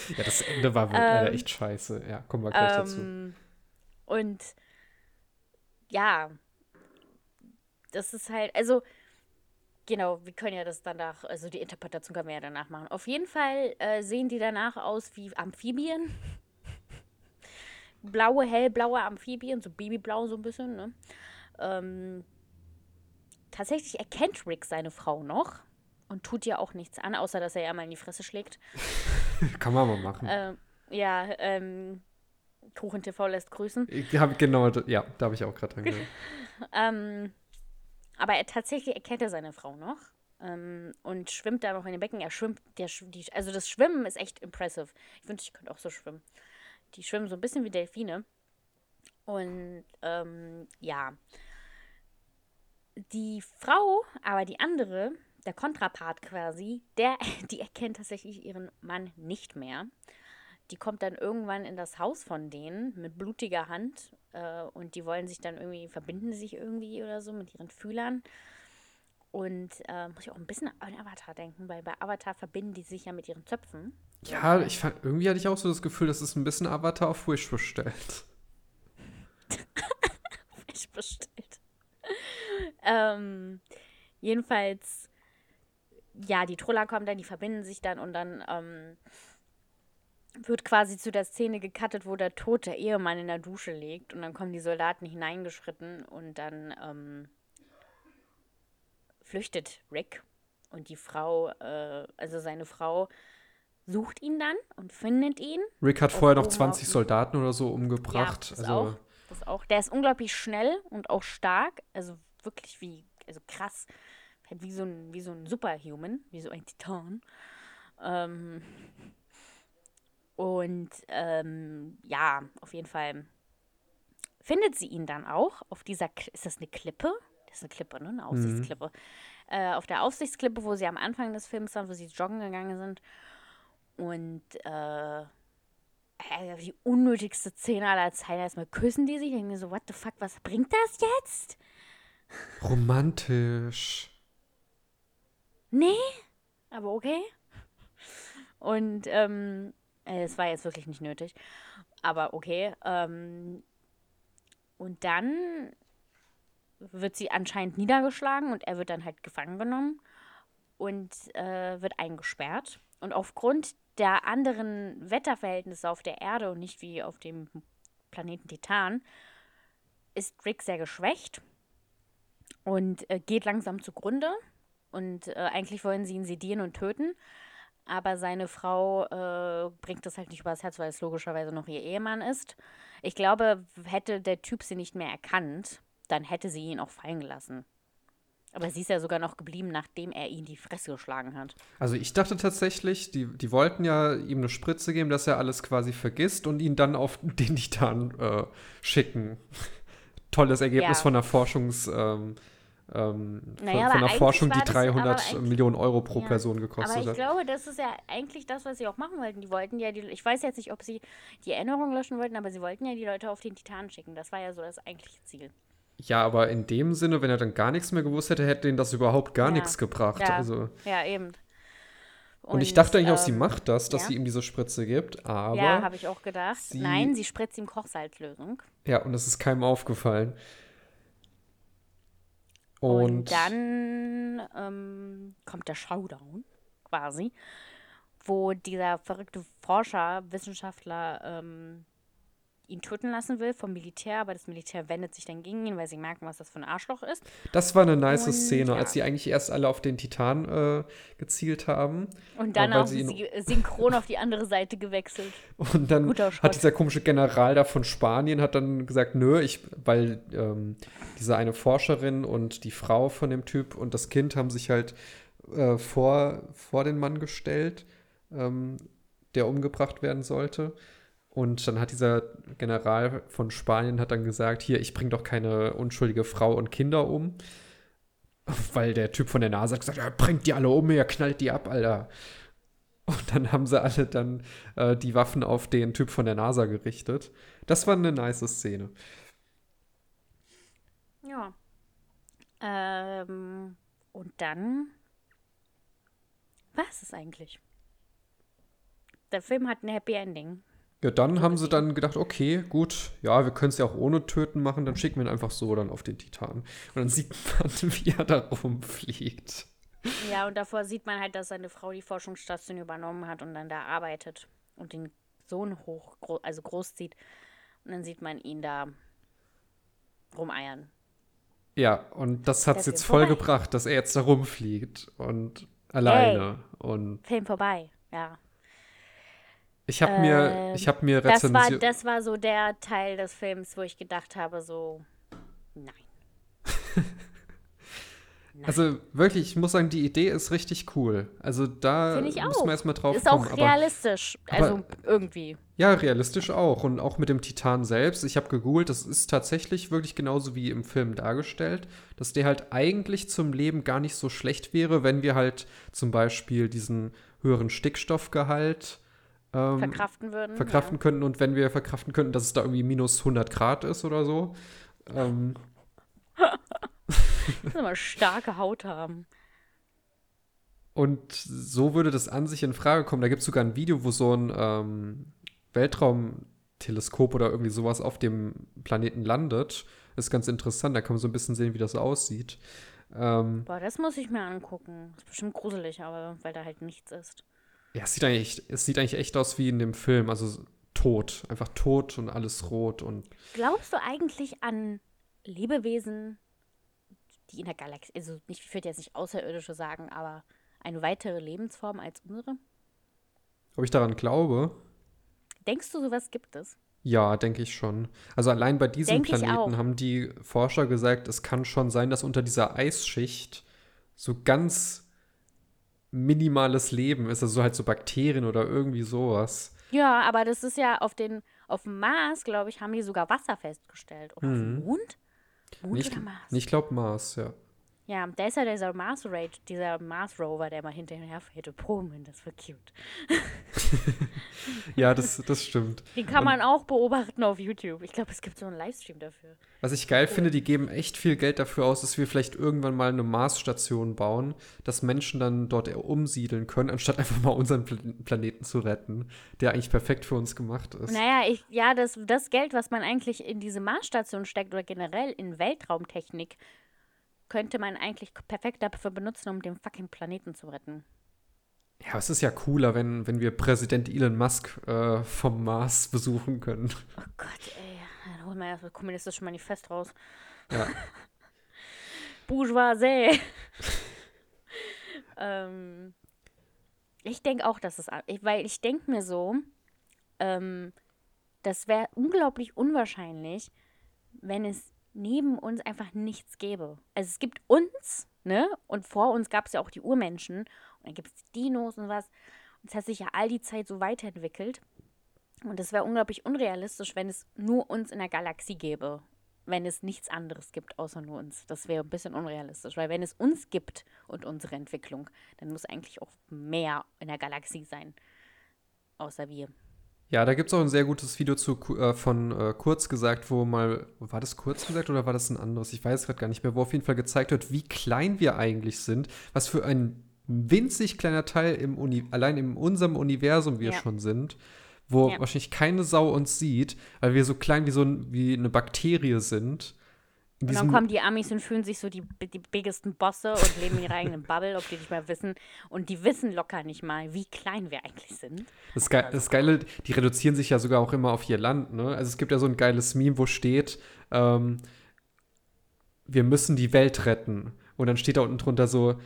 ja, das Ende war ähm, echt scheiße. Ja, kommen wir gleich ähm, dazu. Und ja, das ist halt, also genau, wir können ja das danach, also die Interpretation können wir ja danach machen. Auf jeden Fall äh, sehen die danach aus wie Amphibien. Blaue, hellblaue Amphibien, so Babyblau so ein bisschen, ne? Ähm, tatsächlich erkennt Rick seine Frau noch und tut ihr auch nichts an, außer dass er ihr mal in die Fresse schlägt. Kann man mal machen. Ähm, ja, ähm, Kuchen TV lässt grüßen. Ich hab, genau, ja, da habe ich auch gerade dran gedacht. ähm, aber er tatsächlich erkennt er seine Frau noch ähm, und schwimmt da noch in den Becken. Er schwimmt, der, die, also das Schwimmen ist echt impressive. Ich wünschte, ich könnte auch so schwimmen. Die schwimmen so ein bisschen wie Delfine. Und ähm, ja, die Frau, aber die andere, der Kontrapart quasi, der, die erkennt tatsächlich ihren Mann nicht mehr. Die kommt dann irgendwann in das Haus von denen mit blutiger Hand äh, und die wollen sich dann irgendwie, verbinden sich irgendwie oder so mit ihren Fühlern. Und äh, muss ich auch ein bisschen an Avatar denken, weil bei Avatar verbinden die sich ja mit ihren Zöpfen. Ja, ich fand, irgendwie hatte ich auch so das Gefühl, dass es ein bisschen Avatar auf Wish bestellt. Wish bestellt. ähm, jedenfalls, ja, die Troller kommen dann, die verbinden sich dann und dann ähm, wird quasi zu der Szene gecuttet, wo der tote Ehemann in der Dusche liegt und dann kommen die Soldaten hineingeschritten und dann ähm, flüchtet Rick und die Frau, äh, also seine Frau, sucht ihn dann und findet ihn. Rick hat vorher noch 20 Soldaten oder so umgebracht. Ja, das also auch, das auch. Der ist unglaublich schnell und auch stark, also wirklich wie, also krass, halt wie so ein, wie so ein Superhuman, wie so ein Titan. Ähm, und ähm, ja, auf jeden Fall findet sie ihn dann auch auf dieser, ist das eine Klippe? Das ist eine Klippe, ne? Eine mhm. Aussichtsklippe. Mhm. Äh, auf der Aussichtsklippe, wo sie am Anfang des Films waren, wo sie joggen gegangen sind. Und äh, die unnötigste Szene aller Zeiten. Erstmal küssen die sich. Ich denke mir so, what the fuck, was bringt das jetzt? Romantisch. Nee, aber okay. Und ähm, äh, es war jetzt wirklich nicht nötig. Aber okay. Ähm, und dann wird sie anscheinend niedergeschlagen und er wird dann halt gefangen genommen und äh, wird eingesperrt. Und aufgrund der anderen Wetterverhältnisse auf der Erde und nicht wie auf dem Planeten Titan ist Rick sehr geschwächt und äh, geht langsam zugrunde. Und äh, eigentlich wollen sie ihn sedieren und töten aber seine Frau äh, bringt das halt nicht übers Herz, weil es logischerweise noch ihr Ehemann ist. Ich glaube, hätte der Typ sie nicht mehr erkannt, dann hätte sie ihn auch fallen gelassen. Aber sie ist ja sogar noch geblieben, nachdem er ihn die Fresse geschlagen hat. Also ich dachte tatsächlich, die, die wollten ja ihm eine Spritze geben, dass er alles quasi vergisst und ihn dann auf den Titan äh, schicken. Tolles Ergebnis ja. von der Forschungs- ähm, ähm, naja, von, der Forschung, die 300 Millionen Euro pro ja, Person gekostet hat. Aber ich hat. glaube, das ist ja eigentlich das, was sie auch machen wollten. Die wollten ja die, ich weiß jetzt nicht, ob sie die Erinnerung löschen wollten, aber sie wollten ja die Leute auf den Titan schicken. Das war ja so das eigentliche Ziel. Ja, aber in dem Sinne, wenn er dann gar nichts mehr gewusst hätte, hätte ihnen das überhaupt gar ja. nichts gebracht. Ja, also. ja eben. Und, und, ich dachte eigentlich ähm, auch, sie ähm, macht das, dass ja. sie ihm diese Spritze gibt, aber. Ja, habe ich auch gedacht. Sie, Nein, sie spritzt ihm Kochsalzlösung. Ja, und das ist keinem aufgefallen. Und, und dann ähm, kommt der Showdown quasi, wo dieser verrückte Forscher, Wissenschaftler ähm, ihn töten lassen will vom Militär, aber das Militär wendet sich dann gegen ihn, weil sie merken, was das für ein Arschloch ist. Das war eine nice und, Szene, ja. als sie eigentlich erst alle auf den Titan äh, gezielt haben. Und dann auch sie synchron auf die andere Seite gewechselt. Und dann hat dieser komische General da von Spanien hat dann gesagt, nö, ich, weil ähm, diese eine Forscherin und die Frau von dem Typ und das Kind haben sich halt äh, vor, vor den Mann gestellt, ähm, der umgebracht werden sollte. Und dann hat dieser General von Spanien hat dann gesagt, hier, ich bringe doch keine unschuldige Frau und Kinder um. Weil der Typ von der NASA hat gesagt, er bringt die alle um, er knallt die ab, Alter. Und dann haben sie alle dann äh, die Waffen auf den Typ von der NASA gerichtet. Das war eine nice Szene. Ja. Ähm, und dann was ist eigentlich? Der Film hat ein Happy Ending. Ja, dann haben sie dann gedacht, okay, gut, ja, wir können es ja auch ohne Töten machen, dann schicken wir ihn einfach so dann auf den Titan. Und dann sieht man, wie er da rumfliegt. Ja, und davor sieht man halt, dass seine Frau die Forschungsstation übernommen hat und dann da arbeitet und den Sohn hoch, also großzieht. Und dann sieht man ihn da rumeiern. Ja, und das hat es jetzt voll vorbei. gebracht, dass er jetzt da rumfliegt und alleine. Ey, und Film vorbei, ja. Ich habe mir, ich habe mir rezensiert. Das war, das war so der Teil des Films, wo ich gedacht habe, so, nein. Also wirklich, ich muss sagen, die Idee ist richtig cool. Also da muss man erstmal drauf ist kommen. Ist auch realistisch, aber, also aber, irgendwie. Ja, realistisch auch. Und auch mit dem Titan selbst. Ich habe gegoogelt, das ist tatsächlich wirklich genauso wie im Film dargestellt, dass der halt eigentlich zum Leben gar nicht so schlecht wäre, wenn wir halt zum Beispiel diesen höheren Stickstoffgehalt ähm, verkraften würden. Verkraften ja. könnten und wenn wir verkraften könnten, dass es da irgendwie minus 100 Grad ist oder so. Ähm, Muss immer starke Haut haben. Und so würde das an sich in Frage kommen. Da gibt es sogar ein Video, wo so ein ähm, Weltraumteleskop oder irgendwie sowas auf dem Planeten landet. Das ist ganz interessant. Da kann man so ein bisschen sehen, wie das aussieht. Ähm, Boah, das muss ich mir angucken. Ist bestimmt gruselig, aber weil da halt nichts ist. Ja, es sieht eigentlich, es sieht eigentlich echt aus wie in dem Film. Also tot. Einfach tot und alles rot. Und Glaubst du eigentlich an Lebewesen, die in der Galaxie, also nicht, ich würde jetzt nicht Außerirdische sagen, aber eine weitere Lebensform als unsere? Ob ich daran glaube? Denkst du, sowas gibt es? Ja, denke ich schon. Also allein bei diesem Denk Planeten haben die Forscher gesagt, es kann schon sein, dass unter dieser Eisschicht so ganz minimales Leben ist, also so halt so Bakterien oder irgendwie sowas. Ja, aber das ist ja auf den auf dem Mars, glaube ich, haben die sogar Wasser festgestellt. Oder mhm. auf dem. Mond? Mond nicht, oder Mars? Ich glaube Mars, ja. Ja, da ist ja dieser Mars Rage, dieser Mars Rover, der mal hinterher fährt. Promen, das war cute. ja, das, das stimmt. Den kann man auch beobachten auf YouTube. Ich glaube, es gibt so einen Livestream dafür. Was ich geil cool. finde, die geben echt viel Geld dafür aus, dass wir vielleicht irgendwann mal eine Marsstation bauen, dass Menschen dann dort umsiedeln können, anstatt einfach mal unseren Planeten zu retten, der eigentlich perfekt für uns gemacht ist. Naja, ich, ja, das, das Geld, was man eigentlich in diese Marsstation steckt oder generell in Weltraumtechnik, könnte man eigentlich perfekt dafür benutzen, um den fucking Planeten zu retten. Ja, es ist ja cooler, wenn, wenn wir Präsident Elon Musk äh, vom Mars besuchen können. Oh Gott, ey. Dann holen wir erst das kommunistische Manifest raus. Ja. Bourgeoisie. ähm, ich denke auch, dass es, weil ich denke mir so, ähm, das wäre unglaublich unwahrscheinlich, wenn es neben uns einfach nichts gäbe. Also es gibt uns, ne? Und vor uns gab es ja auch die Urmenschen. Und dann gibt es Dinos und was. Und es hat sich ja all die Zeit so weiterentwickelt. Und es wäre unglaublich unrealistisch, wenn es nur uns in der Galaxie gäbe. Wenn es nichts anderes gibt, außer nur uns. Das wäre ein bisschen unrealistisch. Weil wenn es uns gibt und unsere Entwicklung, dann muss eigentlich auch mehr in der Galaxie sein. Außer wir. Ja, da gibt es auch ein sehr gutes Video zu, äh, von äh, Kurz gesagt, wo mal, war das Kurz gesagt oder war das ein anderes? Ich weiß gerade gar nicht mehr, wo auf jeden Fall gezeigt wird, wie klein wir eigentlich sind, was für ein winzig kleiner Teil im Uni allein in unserem Universum wir ja. schon sind, wo ja. wahrscheinlich keine Sau uns sieht, weil wir so klein wie so ein, wie eine Bakterie sind. Und dann kommen die Amis und fühlen sich so die, die biggesten Bosse und leben in ihrer eigenen Bubble, ob die nicht mal wissen. Und die wissen locker nicht mal, wie klein wir eigentlich sind. Das, Ge das Geile, die reduzieren sich ja sogar auch immer auf ihr Land. Ne? Also es gibt ja so ein geiles Meme, wo steht, ähm, wir müssen die Welt retten. Und dann steht da unten drunter so,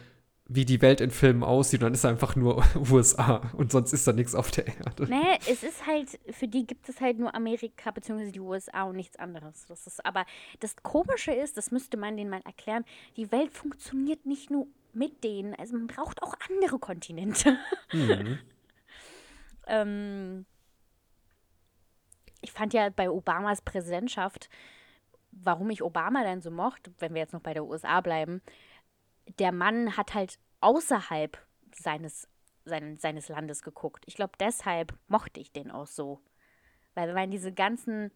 wie die Welt in Filmen aussieht und dann ist einfach nur USA und sonst ist da nichts auf der Erde. Nee, es ist halt, für die gibt es halt nur Amerika bzw. die USA und nichts anderes. Das ist, aber das Komische ist, das müsste man denen mal erklären, die Welt funktioniert nicht nur mit denen, also man braucht auch andere Kontinente. Mhm. ähm, ich fand ja bei Obamas Präsidentschaft, warum ich Obama dann so mochte, wenn wir jetzt noch bei der USA bleiben, der Mann hat halt außerhalb seines, sein, seines Landes geguckt. Ich glaube, deshalb mochte ich den auch so. Weil wenn man diese ganzen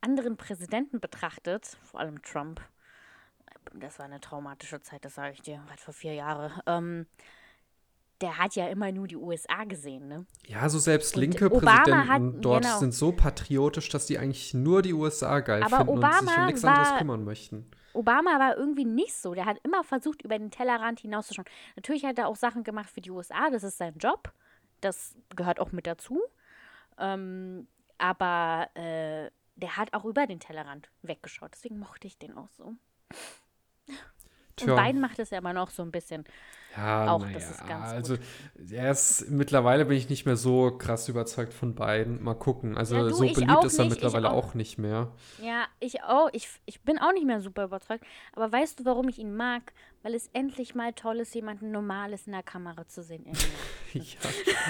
anderen Präsidenten betrachtet, vor allem Trump, das war eine traumatische Zeit, das sage ich dir, weit vor vier Jahren, ähm, der hat ja immer nur die USA gesehen, ne? Ja, so selbst linke Präsidenten hat, dort genau. sind so patriotisch, dass die eigentlich nur die USA geil Aber finden Obama und sich um nichts war, anderes kümmern möchten. Obama war irgendwie nicht so. Der hat immer versucht, über den Tellerrand hinauszuschauen. Natürlich hat er auch Sachen gemacht für die USA, das ist sein Job. Das gehört auch mit dazu. Ähm, aber äh, der hat auch über den Tellerrand weggeschaut. Deswegen mochte ich den auch so. Tja. Und Biden macht es ja immer noch so ein bisschen. Ja, auch das ist ganz also er ist mittlerweile bin ich nicht mehr so krass überzeugt von Biden. Mal gucken. Also ja, du, so beliebt ist er nicht, mittlerweile auch. auch. nicht mehr. Ja, ich auch. Ich, ich bin auch nicht mehr super überzeugt. Aber weißt du, warum ich ihn mag? Weil es endlich mal toll ist, jemanden Normales in der Kamera zu sehen. ja,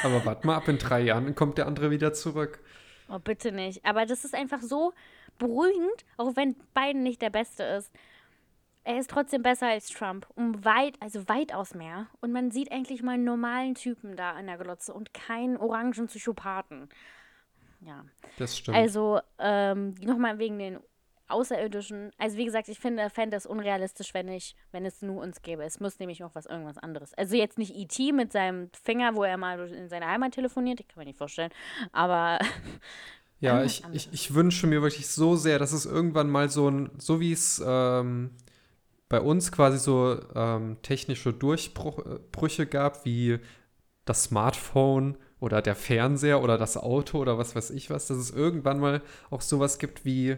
aber warte mal ab in drei Jahren kommt der andere wieder zurück. Oh, bitte nicht. Aber das ist einfach so beruhigend, auch wenn Biden nicht der Beste ist er ist trotzdem besser als Trump. Um weit, also weitaus mehr. Und man sieht eigentlich mal einen normalen Typen da an der Glotze und keinen orangen Psychopathen. Ja. Das stimmt. Also, ähm, nochmal wegen den Außerirdischen. Also, wie gesagt, ich finde, fände es unrealistisch, wenn ich, wenn es nur uns gäbe. Es muss nämlich noch was irgendwas anderes. Also jetzt nicht E.T. mit seinem Finger, wo er mal in seine Heimat telefoniert, ich kann mir nicht vorstellen. Aber Ja, ich, ich, ich, wünsche mir wirklich so sehr, dass es irgendwann mal so ein, so wie es ähm, bei uns quasi so ähm, technische Durchbrüche gab, wie das Smartphone oder der Fernseher oder das Auto oder was weiß ich was, dass es irgendwann mal auch sowas gibt wie,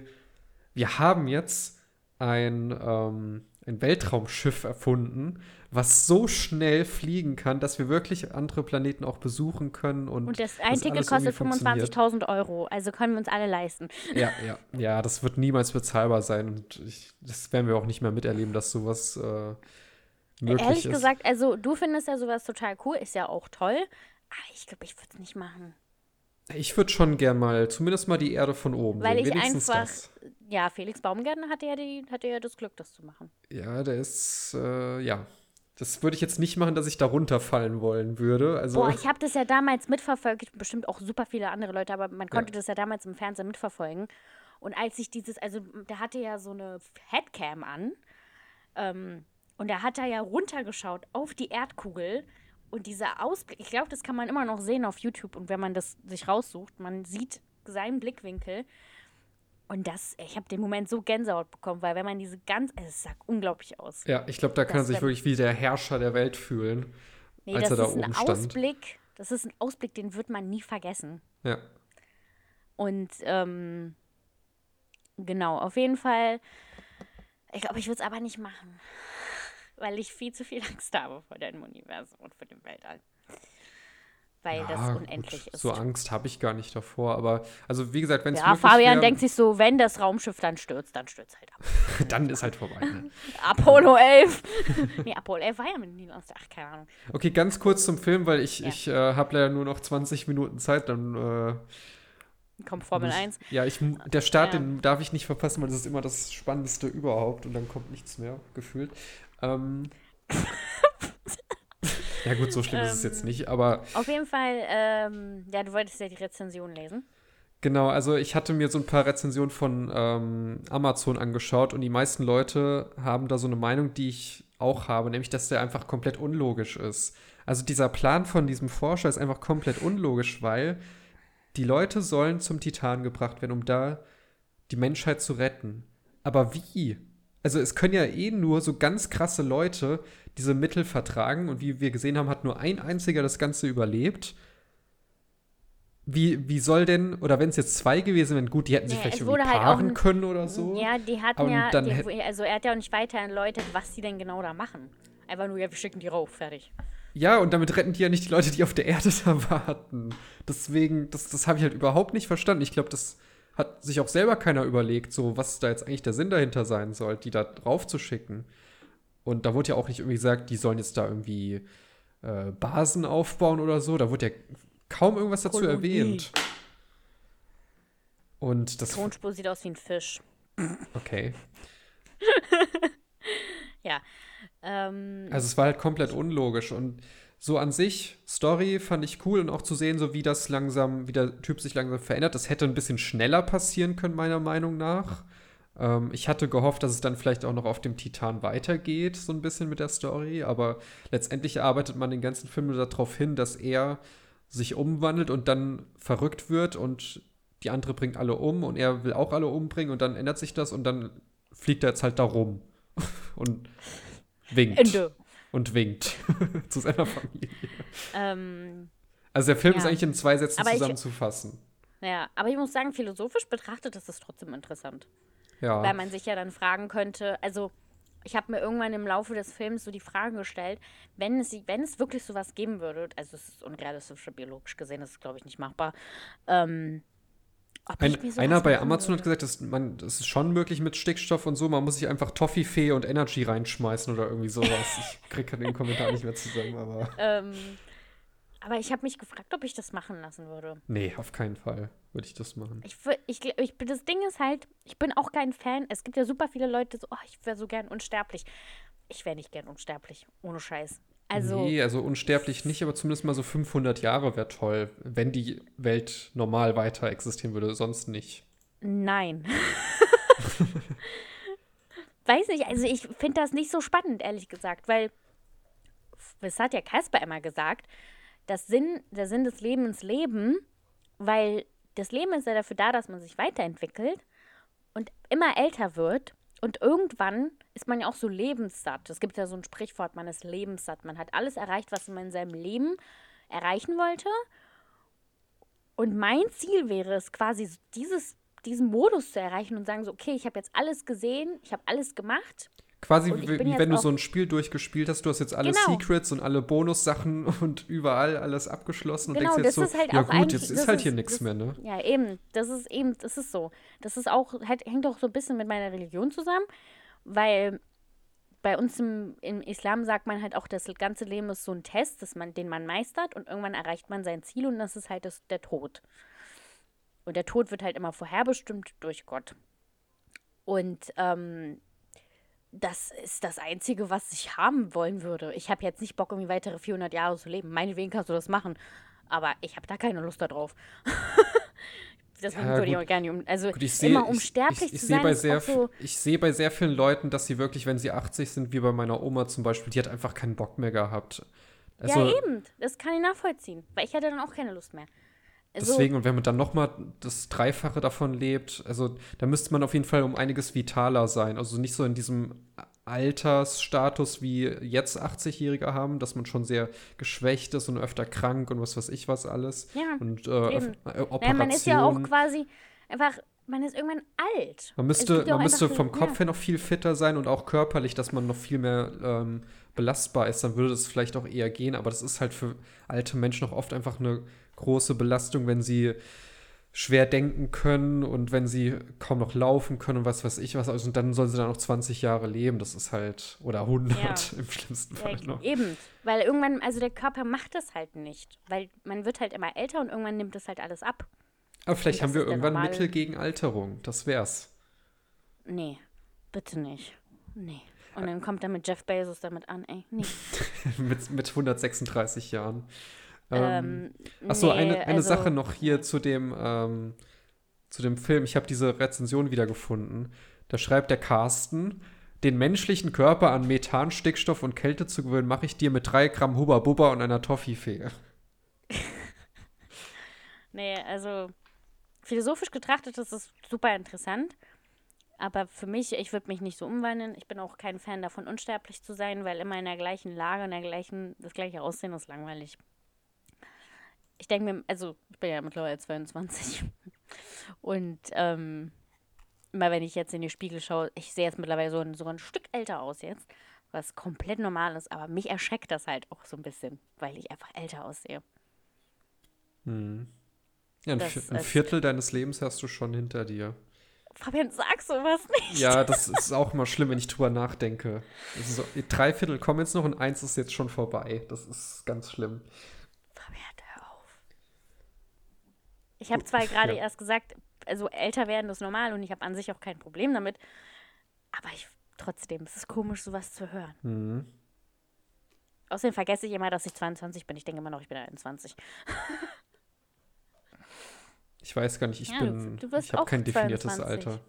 wir haben jetzt ein, ähm, ein Weltraumschiff erfunden, was so schnell fliegen kann, dass wir wirklich andere Planeten auch besuchen können. Und, und das ein Ticket kostet 25.000 Euro, also können wir uns alle leisten. Ja, ja, ja, das wird niemals bezahlbar sein und ich, das werden wir auch nicht mehr miterleben, dass sowas äh, möglich Ehrlich ist. gesagt, also du findest ja sowas total cool, ist ja auch toll, aber ich glaube, ich würde es nicht machen. Ich würde schon gern mal, zumindest mal die Erde von oben Weil sehen. ich Wenigstens einfach, das. ja, Felix Baumgärtner hatte ja, die, hatte ja das Glück, das zu machen. Ja, der ist, äh, ja, das würde ich jetzt nicht machen, dass ich da runterfallen wollen würde. Also Boah, ich habe das ja damals mitverfolgt, bestimmt auch super viele andere Leute, aber man konnte ja. das ja damals im Fernsehen mitverfolgen. Und als ich dieses, also der hatte ja so eine Headcam an ähm, und er hat da ja runtergeschaut auf die Erdkugel und dieser Ausblick, ich glaube, das kann man immer noch sehen auf YouTube und wenn man das sich raussucht, man sieht seinen Blickwinkel und das, ich habe den Moment so Gänsehaut bekommen, weil wenn man diese ganz, es sah unglaublich aus. Ja, ich glaube, da kann er sich wirklich wie der Herrscher der Welt fühlen, nee, als er da oben stand. Ausblick, das ist ein Ausblick, den wird man nie vergessen. Ja. Und ähm, genau, auf jeden Fall, ich glaube, ich würde es aber nicht machen, weil ich viel zu viel Angst habe vor dem Universum und vor dem Weltall weil ja, das unendlich gut. ist. So Angst habe ich gar nicht davor, aber also wie gesagt, wenn es Ja, Fabian wär, denkt sich so, wenn das Raumschiff dann stürzt, dann stürzt halt ab. dann ist halt vorbei. Ne? Apollo 11. nee, Apollo 11 war ja mit Neil Armstrong. Ach, keine Ahnung. Okay, ganz kurz zum Film, weil ich, ja. ich äh, habe leider nur noch 20 Minuten Zeit, dann äh, kommt Formel muss, 1. Ja, ich, der Start, ja. den darf ich nicht verpassen, weil das ist immer das Spannendste überhaupt und dann kommt nichts mehr, gefühlt. Ähm, Ja, gut, so schlimm ähm, ist es jetzt ähm, nicht, aber. Auf jeden Fall, ähm, ja, du wolltest ja die Rezension lesen. Genau, also ich hatte mir so ein paar Rezensionen von ähm, Amazon angeschaut und die meisten Leute haben da so eine Meinung, die ich auch habe, nämlich, dass der einfach komplett unlogisch ist. Also dieser Plan von diesem Forscher ist einfach komplett unlogisch, weil die Leute sollen zum Titan gebracht werden, um da die Menschheit zu retten. Aber wie? Also es können ja eh nur so ganz krasse Leute diese Mittel vertragen und wie wir gesehen haben, hat nur ein einziger das Ganze überlebt. Wie, wie soll denn, oder wenn es jetzt zwei gewesen wären, gut, die hätten sich ja, vielleicht irgendwie halt paaren können oder so. Ja, die hatten ja, die, also er hat ja auch nicht weiter erläutert, was sie denn genau da machen. Einfach nur, ja, wir schicken die rauf, fertig. Ja, und damit retten die ja nicht die Leute, die auf der Erde da warten. Deswegen, das, das habe ich halt überhaupt nicht verstanden. Ich glaube, das hat sich auch selber keiner überlegt, so was da jetzt eigentlich der Sinn dahinter sein soll, die da drauf zu schicken. Und da wurde ja auch nicht irgendwie gesagt, die sollen jetzt da irgendwie äh, Basen aufbauen oder so. Da wurde ja kaum irgendwas dazu Kolonie. erwähnt. Und das. Die Tonspur sieht aus wie ein Fisch. Okay. ja. Ähm, also es war halt komplett unlogisch und so an sich, Story fand ich cool und auch zu sehen, so wie das langsam, wie der Typ sich langsam verändert. Das hätte ein bisschen schneller passieren können, meiner Meinung nach. Ähm, ich hatte gehofft, dass es dann vielleicht auch noch auf dem Titan weitergeht, so ein bisschen mit der Story, aber letztendlich arbeitet man den ganzen Film nur darauf hin, dass er sich umwandelt und dann verrückt wird und die andere bringt alle um und er will auch alle umbringen und dann ändert sich das und dann fliegt er jetzt halt da rum und winkt. Ende. Und winkt zu seiner Familie. Ähm, also der Film ja. ist eigentlich in zwei Sätzen aber zusammenzufassen. Ich, ja, aber ich muss sagen, philosophisch betrachtet ist es trotzdem interessant. Ja. Weil man sich ja dann fragen könnte, also ich habe mir irgendwann im Laufe des Films so die Frage gestellt, wenn es, wenn es wirklich sowas geben würde, also es ist unrealistisch biologisch gesehen, das ist glaube ich nicht machbar, ähm, ein, einer bei Amazon hat gesagt, dass man, das ist schon möglich mit Stickstoff und so. Man muss sich einfach Toffifee und Energy reinschmeißen oder irgendwie sowas. ich kriege den Kommentar nicht mehr zusammen, aber. Ähm, aber ich habe mich gefragt, ob ich das machen lassen würde. Nee, auf keinen Fall würde ich das machen. Ich, ich, ich, das Ding ist halt, ich bin auch kein Fan. Es gibt ja super viele Leute, so, oh, ich wäre so gern unsterblich. Ich wäre nicht gern unsterblich, ohne Scheiß. Also, nee, also unsterblich nicht, aber zumindest mal so 500 Jahre wäre toll, wenn die Welt normal weiter existieren würde, sonst nicht. Nein. Weiß nicht, also ich finde das nicht so spannend, ehrlich gesagt, weil, das hat ja Kasper immer gesagt, das Sinn, der Sinn des Lebens Leben, weil das Leben ist ja dafür da, dass man sich weiterentwickelt und immer älter wird und irgendwann ist man ja auch so lebenssatt. Es gibt ja so ein Sprichwort, man ist lebenssatt. Man hat alles erreicht, was man in seinem Leben erreichen wollte. Und mein Ziel wäre es quasi, dieses, diesen Modus zu erreichen und sagen so, okay, ich habe jetzt alles gesehen, ich habe alles gemacht. Quasi wie, wie wenn du so ein Spiel durchgespielt hast, du hast jetzt alle genau. Secrets und alle Bonussachen und überall alles abgeschlossen genau, und denkst jetzt so, halt ja gut, jetzt ist halt hier nichts mehr, ne? Ja, eben, das ist eben, das ist so. Das ist auch, halt, hängt auch so ein bisschen mit meiner Religion zusammen, weil bei uns im, im, Islam sagt man halt auch, das ganze Leben ist so ein Test, dass man, den man meistert und irgendwann erreicht man sein Ziel und das ist halt das, der Tod. Und der Tod wird halt immer vorherbestimmt durch Gott. Und ähm, das ist das Einzige, was ich haben wollen würde. Ich habe jetzt nicht Bock, irgendwie weitere 400 Jahre zu leben. Meinetwegen kannst du das machen. Aber ich habe da keine Lust darauf. Deswegen ja, würde ich auch gerne um, also gut, seh, immer unsterblich ich, ich, ich zu sein. Bei sehr, so ich sehe bei sehr vielen Leuten, dass sie wirklich, wenn sie 80 sind, wie bei meiner Oma zum Beispiel, die hat einfach keinen Bock mehr gehabt. Also, ja, eben. Das kann ich nachvollziehen. Weil ich hätte dann auch keine Lust mehr. Also, Deswegen, und wenn man dann noch mal das Dreifache davon lebt, also da müsste man auf jeden Fall um einiges vitaler sein. Also nicht so in diesem Altersstatus wie jetzt 80-Jährige haben, dass man schon sehr geschwächt ist und öfter krank und was weiß ich was alles. Ja, und äh, Operationen. Ja, man ist ja auch quasi einfach, man ist irgendwann alt. Man müsste, man müsste vom Kopf ja. her noch viel fitter sein und auch körperlich, dass man noch viel mehr ähm, belastbar ist. Dann würde es vielleicht auch eher gehen, aber das ist halt für alte Menschen auch oft einfach eine große Belastung, wenn sie schwer denken können und wenn sie kaum noch laufen können und was weiß ich was. Also, und dann sollen sie dann noch 20 Jahre leben. Das ist halt, oder 100 ja. im schlimmsten Fall ja, noch. Eben, weil irgendwann, also der Körper macht das halt nicht. Weil man wird halt immer älter und irgendwann nimmt das halt alles ab. Aber vielleicht haben wir irgendwann Mittel gegen Alterung. Das wär's. Nee, bitte nicht. Nee. Und dann kommt er mit Jeff Bezos damit an, ey. Nee. mit, mit 136 Jahren. Ähm, ähm, Achso, nee, eine, eine also, Sache noch hier zu dem, ähm, zu dem Film. Ich habe diese Rezension wiedergefunden. Da schreibt der Carsten, den menschlichen Körper an Methan, Stickstoff und Kälte zu gewöhnen, mache ich dir mit drei Gramm Hubba Bubba und einer Toffifee. nee, also philosophisch getrachtet ist es super interessant. Aber für mich, ich würde mich nicht so umwandeln. Ich bin auch kein Fan davon, unsterblich zu sein, weil immer in der gleichen Lage, in der gleichen, das gleiche Aussehen ist langweilig ich denke mir, also ich bin ja mittlerweile 22 und ähm, immer wenn ich jetzt in den Spiegel schaue, ich sehe jetzt mittlerweile so ein, so ein Stück älter aus jetzt, was komplett normal ist, aber mich erschreckt das halt auch so ein bisschen, weil ich einfach älter aussehe. Hm. Ja, ein, ein Viertel deines Lebens hast du schon hinter dir. Fabian, sag sowas nicht. Ja, das ist auch immer schlimm, wenn ich drüber nachdenke. So, drei Viertel kommen jetzt noch und eins ist jetzt schon vorbei. Das ist ganz schlimm. Ich habe zwar gerade ja. erst gesagt, also älter werden ist normal und ich habe an sich auch kein Problem damit. Aber ich trotzdem, es ist komisch, sowas zu hören. Mhm. Außerdem vergesse ich immer, dass ich 22 bin. Ich denke immer noch, ich bin 21. Ich weiß gar nicht, ich Ja, du- bin. du wirst ich habe kein definiertes 22. Alter.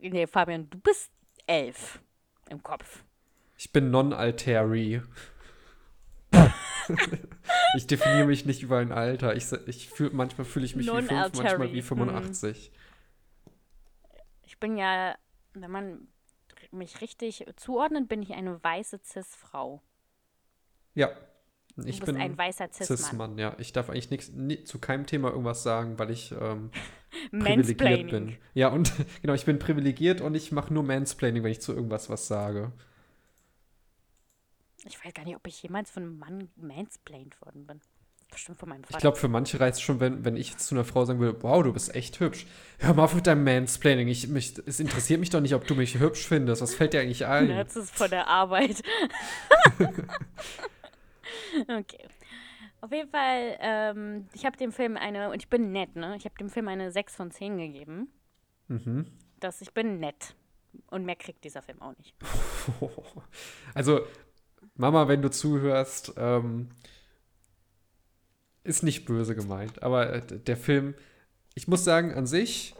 Nee, Fabian, du bist elf im Kopf. Ich bin non-alteri. ich definiere mich nicht über ein Alter. Ich, ich fühl, manchmal fühle ich mich wie fünf, manchmal Non-alteri, wie hm. 85. Ich bin ja, wenn man mich richtig zuordnet, bin ich eine weiße Cis-Frau. Ja. Du Ich bist bin ein weißer Cis-Mann. Cis-Mann, ja. Ich darf eigentlich nichts ni, zu keinem Thema irgendwas sagen, weil ich ähm, privilegiert bin. Ja, und genau, ich bin privilegiert und ich mache nur Mansplaining, wenn ich zu irgendwas was sage. Ich weiß gar nicht, ob ich jemals von einem Mann mansplained worden bin. Bestimmt von meinem Vater. Ich glaube, für manche reicht es schon, wenn, wenn ich jetzt zu einer Frau sagen würde, wow, du bist echt hübsch. Hör mal auf mit deinem Mansplaining. Ich, mich, es interessiert mich doch nicht, ob du mich hübsch findest. Was fällt dir eigentlich ein? Das ist von der Arbeit. okay. Auf jeden Fall, ähm, ich habe dem Film eine, und ich bin nett, ne? Ich habe dem Film eine 6 von 10 gegeben. Mhm. Dass ich bin nett. Und mehr kriegt dieser Film auch nicht. Also, Mama, wenn du zuhörst, ähm, ist nicht böse gemeint. Aber äh, der Film, ich muss sagen, an sich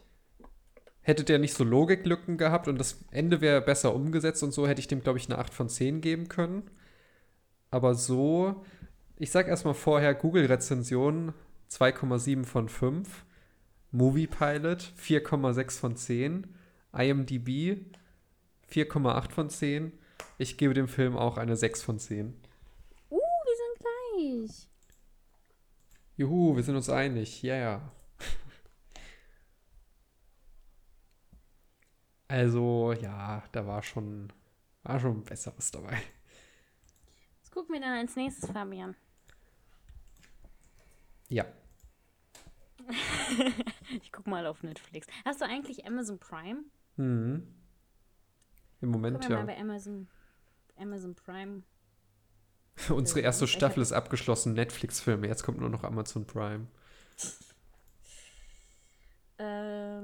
hätte der nicht so Logiklücken gehabt und das Ende wäre besser umgesetzt und so hätte ich dem, glaube ich, eine 8 von 10 geben können. Aber so, ich sag erstmal vorher, Google-Rezension 2,7 von 5, Movie Pilot 4,6 von 10, IMDb 4,8 von 10. Ich gebe dem Film auch eine 6 von 10. Uh, wir sind gleich. Juhu, wir sind uns einig. Ja, ja. Also, ja, da war schon, war schon Besseres dabei. Was gucken wir dann als nächstes, Fabian? Ja. Ich guck mal auf Netflix. Hast du eigentlich Amazon Prime? Mhm. Im Moment wir ja. mal bei Amazon, Amazon Prime. Unsere erste Ich Staffel ist abgeschlossen. Netflix-Filme. Jetzt kommt nur noch Amazon Prime. Ähm,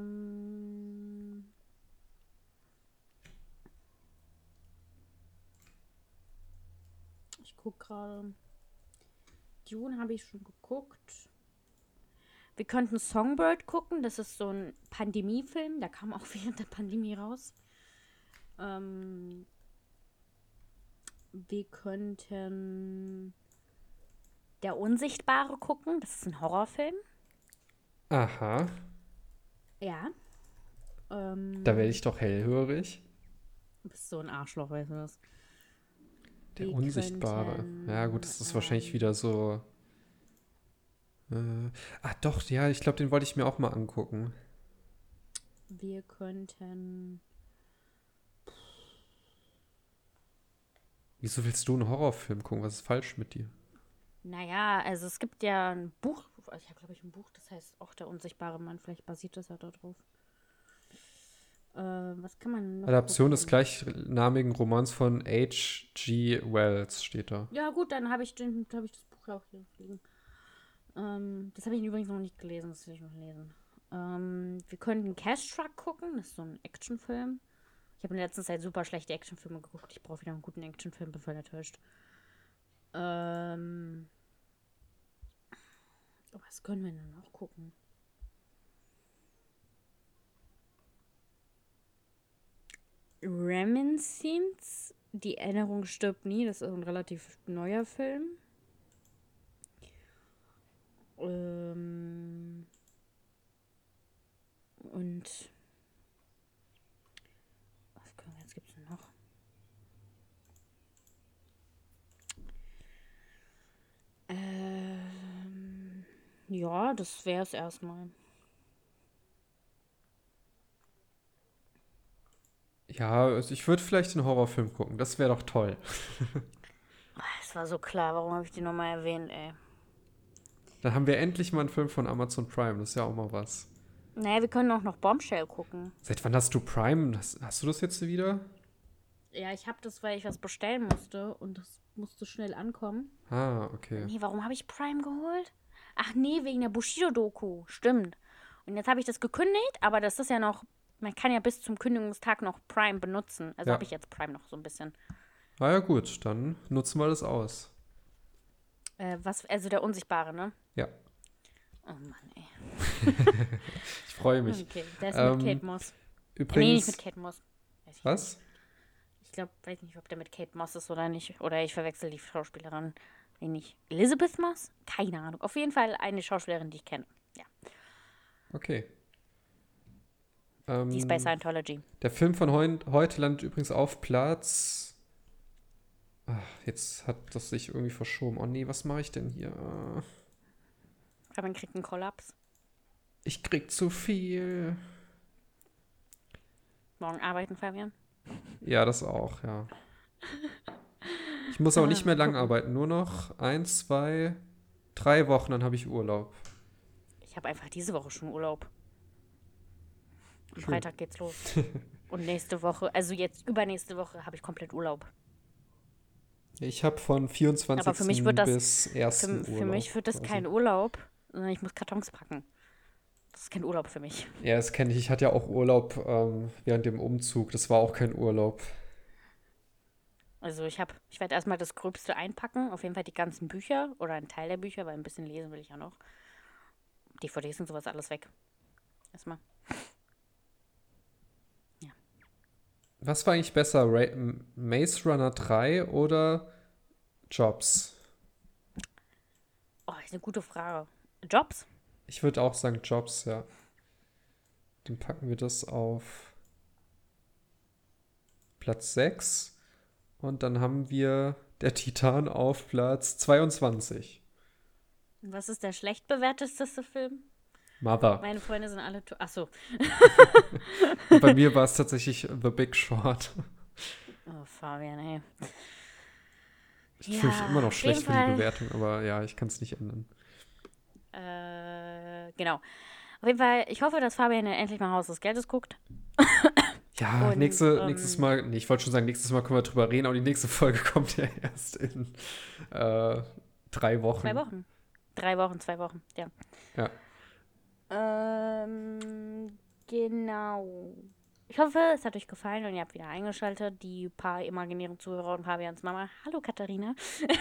ich guck gerade. Dune habe ich schon geguckt. Wir könnten Songbird gucken. Das ist so ein Pandemiefilm. Der kam auch während der Pandemie raus. Ähm, wir könnten Der Unsichtbare gucken. Das ist ein Horrorfilm. Aha, Ja. Ähm, da werde ich doch hellhörig. Du bist so ein Arschloch, weißt du das? Der Wir Unsichtbare. könnten, ja, gut, das ist wahrscheinlich ähm, wieder so. Äh, ah, doch, ja, ich glaube, den wollte ich mir auch mal angucken. Wir könnten. Wieso willst du einen Horrorfilm gucken? Was ist falsch mit dir? Naja, also es gibt ja ein Buch. Ich habe, glaube ich, ein Buch, das heißt auch Der unsichtbare Mann. Vielleicht basiert das ja darauf. Äh, was kann man Adaption des gleichnamigen Romans von H.G. Wells steht da. Ja, gut, dann habe ich, den- hab ich das Buch auch hier liegen. Ähm, das habe ich übrigens noch nicht gelesen, das will ich noch lesen. Ähm, wir könnten Cash Truck gucken, das ist so ein Actionfilm. Ich habe in der letzten Zeit super schlechte Actionfilme geguckt. Ich brauche wieder einen guten Actionfilm, bin voll enttäuscht. Ähm, was können wir denn noch gucken? Reminiscence, Die Erinnerung stirbt nie, das ist ein relativ neuer Film. Ähm, und was können wir jetzt gibt's denn noch? Ähm, ja, das wäre es erstmal. Ja, also ich würde vielleicht einen Horrorfilm gucken. Das wäre doch toll. Es war so klar, warum habe ich die nochmal erwähnt, ey? Dann haben wir endlich mal einen Film von Amazon Prime. Das ist ja auch mal was. Naja, wir können auch noch Bombshell gucken. Seit wann hast du Prime? Hast, hast du das jetzt wieder? Ja, ich habe das, weil ich was bestellen musste und das musste schnell ankommen. Ah, okay. Nee, warum habe ich Prime geholt? Ach nee, wegen der Bushido-Doku. Stimmt. Und jetzt habe ich das gekündigt, aber das ist ja noch, man kann ja bis zum Kündigungstag noch Prime benutzen. Also Ja. habe ich jetzt Prime noch so ein bisschen. Na ja, gut, dann nutzen wir das aus. Äh, was, also der Unsichtbare, ne? Ja, Oh Mann, ey. ich freue mich. Okay, der ist Ähm, mit Kate Moss. Äh, nee, nicht Übrigens, mit Kate Moss. Was? nicht. Ich glaube, weiß nicht, ob der mit Kate Moss ist oder nicht. Oder ich verwechsel die Schauspielerin. Nee, nicht. Elizabeth Moss? Keine Ahnung. Auf jeden Fall eine Schauspielerin, die ich kenne. Ja. Okay. Die ist bei Ähm, Scientology. Der Film von heun, heute landet übrigens auf Platz. Ach, jetzt hat das sich irgendwie verschoben. Oh nee, was mache ich denn hier? Ah, Fabian kriegt einen Kollaps. Ich krieg zu viel. Morgen arbeiten, Fabian. Ja, das auch, ja. Ich muss aber nicht mehr lang arbeiten. Nur noch eins, zwei, drei Wochen, dann habe ich Urlaub. Ich habe einfach diese Woche schon Urlaub. Am. Freitag geht's los. Und nächste Woche, also jetzt übernächste Woche, habe ich komplett Urlaub. Ich habe von 24. Aber für mich wird das- bis 1. Für, Urlaub. für mich wird das quasi. kein Urlaub, sondern ich muss Kartons packen. Das ist kein Urlaub für mich. Ja, das kenne ich. Ich hatte ja auch Urlaub ähm, während dem Umzug. Das war auch kein Urlaub. Also ich habe, ich werde erstmal das Gröbste einpacken, auf jeden Fall die ganzen Bücher oder einen Teil der Bücher, weil ein bisschen lesen will ich ja noch. DVDs und sowas alles weg. Erstmal. Was war eigentlich besser, Ra Maze Runner 3 oder Jobs? Oh, ist eine gute Frage. Jobs? Ich würde auch sagen Jobs, ja. Dann packen wir das auf Platz 6 und dann haben wir der Titan auf Platz 22. Und Was ist der schlecht bewerteteste Film? Mother. Meine Freunde sind alle. Achso. Und bei mir war es tatsächlich The Big Short. Oh, Fabian, ey. Ich fühle mich Ja, immer noch schlecht für die. Bewertung, aber ja, ich kann es nicht ändern. Äh, genau. Auf jeden Fall, ich hoffe, dass Fabian endlich mal Haus des Geldes guckt. Ja, Und, nächste, ähm, nächstes Mal, nee, ich wollte schon sagen, nächstes Mal können wir drüber reden, aber die nächste Folge kommt ja erst in äh, drei Wochen. Zwei Wochen. Drei Wochen, zwei Wochen, ja. Ja. Ähm, genau. Ich hoffe, es hat euch gefallen und ihr habt wieder eingeschaltet. Die paar imaginären Zuhörer und Fabians Mama. Hallo Katharina.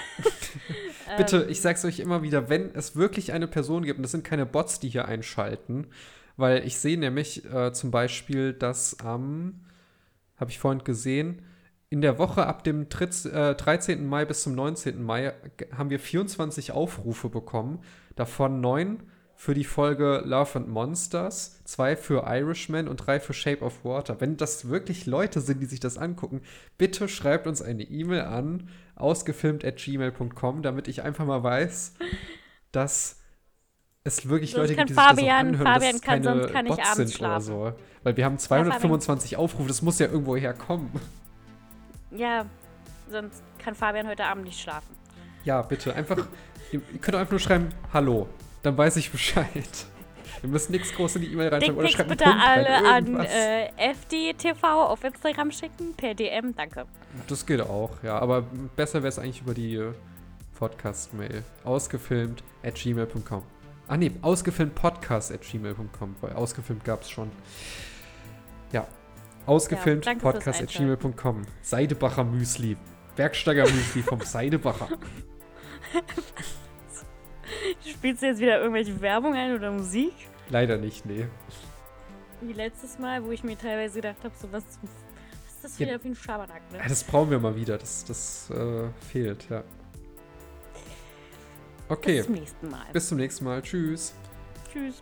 Bitte, Ähm, ich sag's euch immer wieder, wenn es wirklich eine Person gibt, und das sind keine Bots, die hier einschalten, weil ich sehe nämlich äh, zum Beispiel, dass am, habe ich vorhin gesehen, in der Woche ab dem Tritz, äh, 13. Mai bis zum 19. Mai g- haben wir 24 Aufrufe bekommen, davon neun für die Folge Love and Monsters, zwei für Irishman und drei für Shape of Water. Wenn das wirklich Leute sind, die sich das angucken, bitte schreibt uns eine E-Mail an, ausgefilmt at gmail.com, damit ich einfach mal weiß, dass es wirklich Sonst Leute gibt, die sich Fabian- das auch anhören, Fabian dass kann- keine sonst kann ich Bots abends schlafen. so. Weil wir haben 225 Aufrufe, das muss ja irgendwo herkommen. ja, sonst kann Fabian heute Abend nicht schlafen. Ja, bitte, einfach, ihr könnt einfach nur schreiben, hallo, dann weiß ich Bescheid. Wir müssen nichts groß in die E-Mail reinschreiben oder einen bitte alle an äh, FDTV auf Instagram schicken, per DM, danke. Das geht auch, ja. Aber besser wäre es eigentlich über die äh, Podcast-Mail. Ausgefilmt at gmail.com. Ah nee, ausgefilmt podcast at gmail.com, weil ausgefilmt gab es schon. Ja. Ausgefilmt Ja, podcast at gmail.com. Seidebacher Müsli. Bergsteiger Müsli vom Seidebacher. Spielst du jetzt wieder irgendwelche Werbung ein oder Musik? Leider nicht, nee. Wie letztes Mal, wo ich mir teilweise gedacht habe, so was, was ist das Ja. wieder für ein Schabernack, ne? Ja, das brauchen wir mal wieder. Das, das äh, fehlt, ja. Okay, Bis zum nächsten Mal. bis zum nächsten Mal. Tschüss. Tschüss.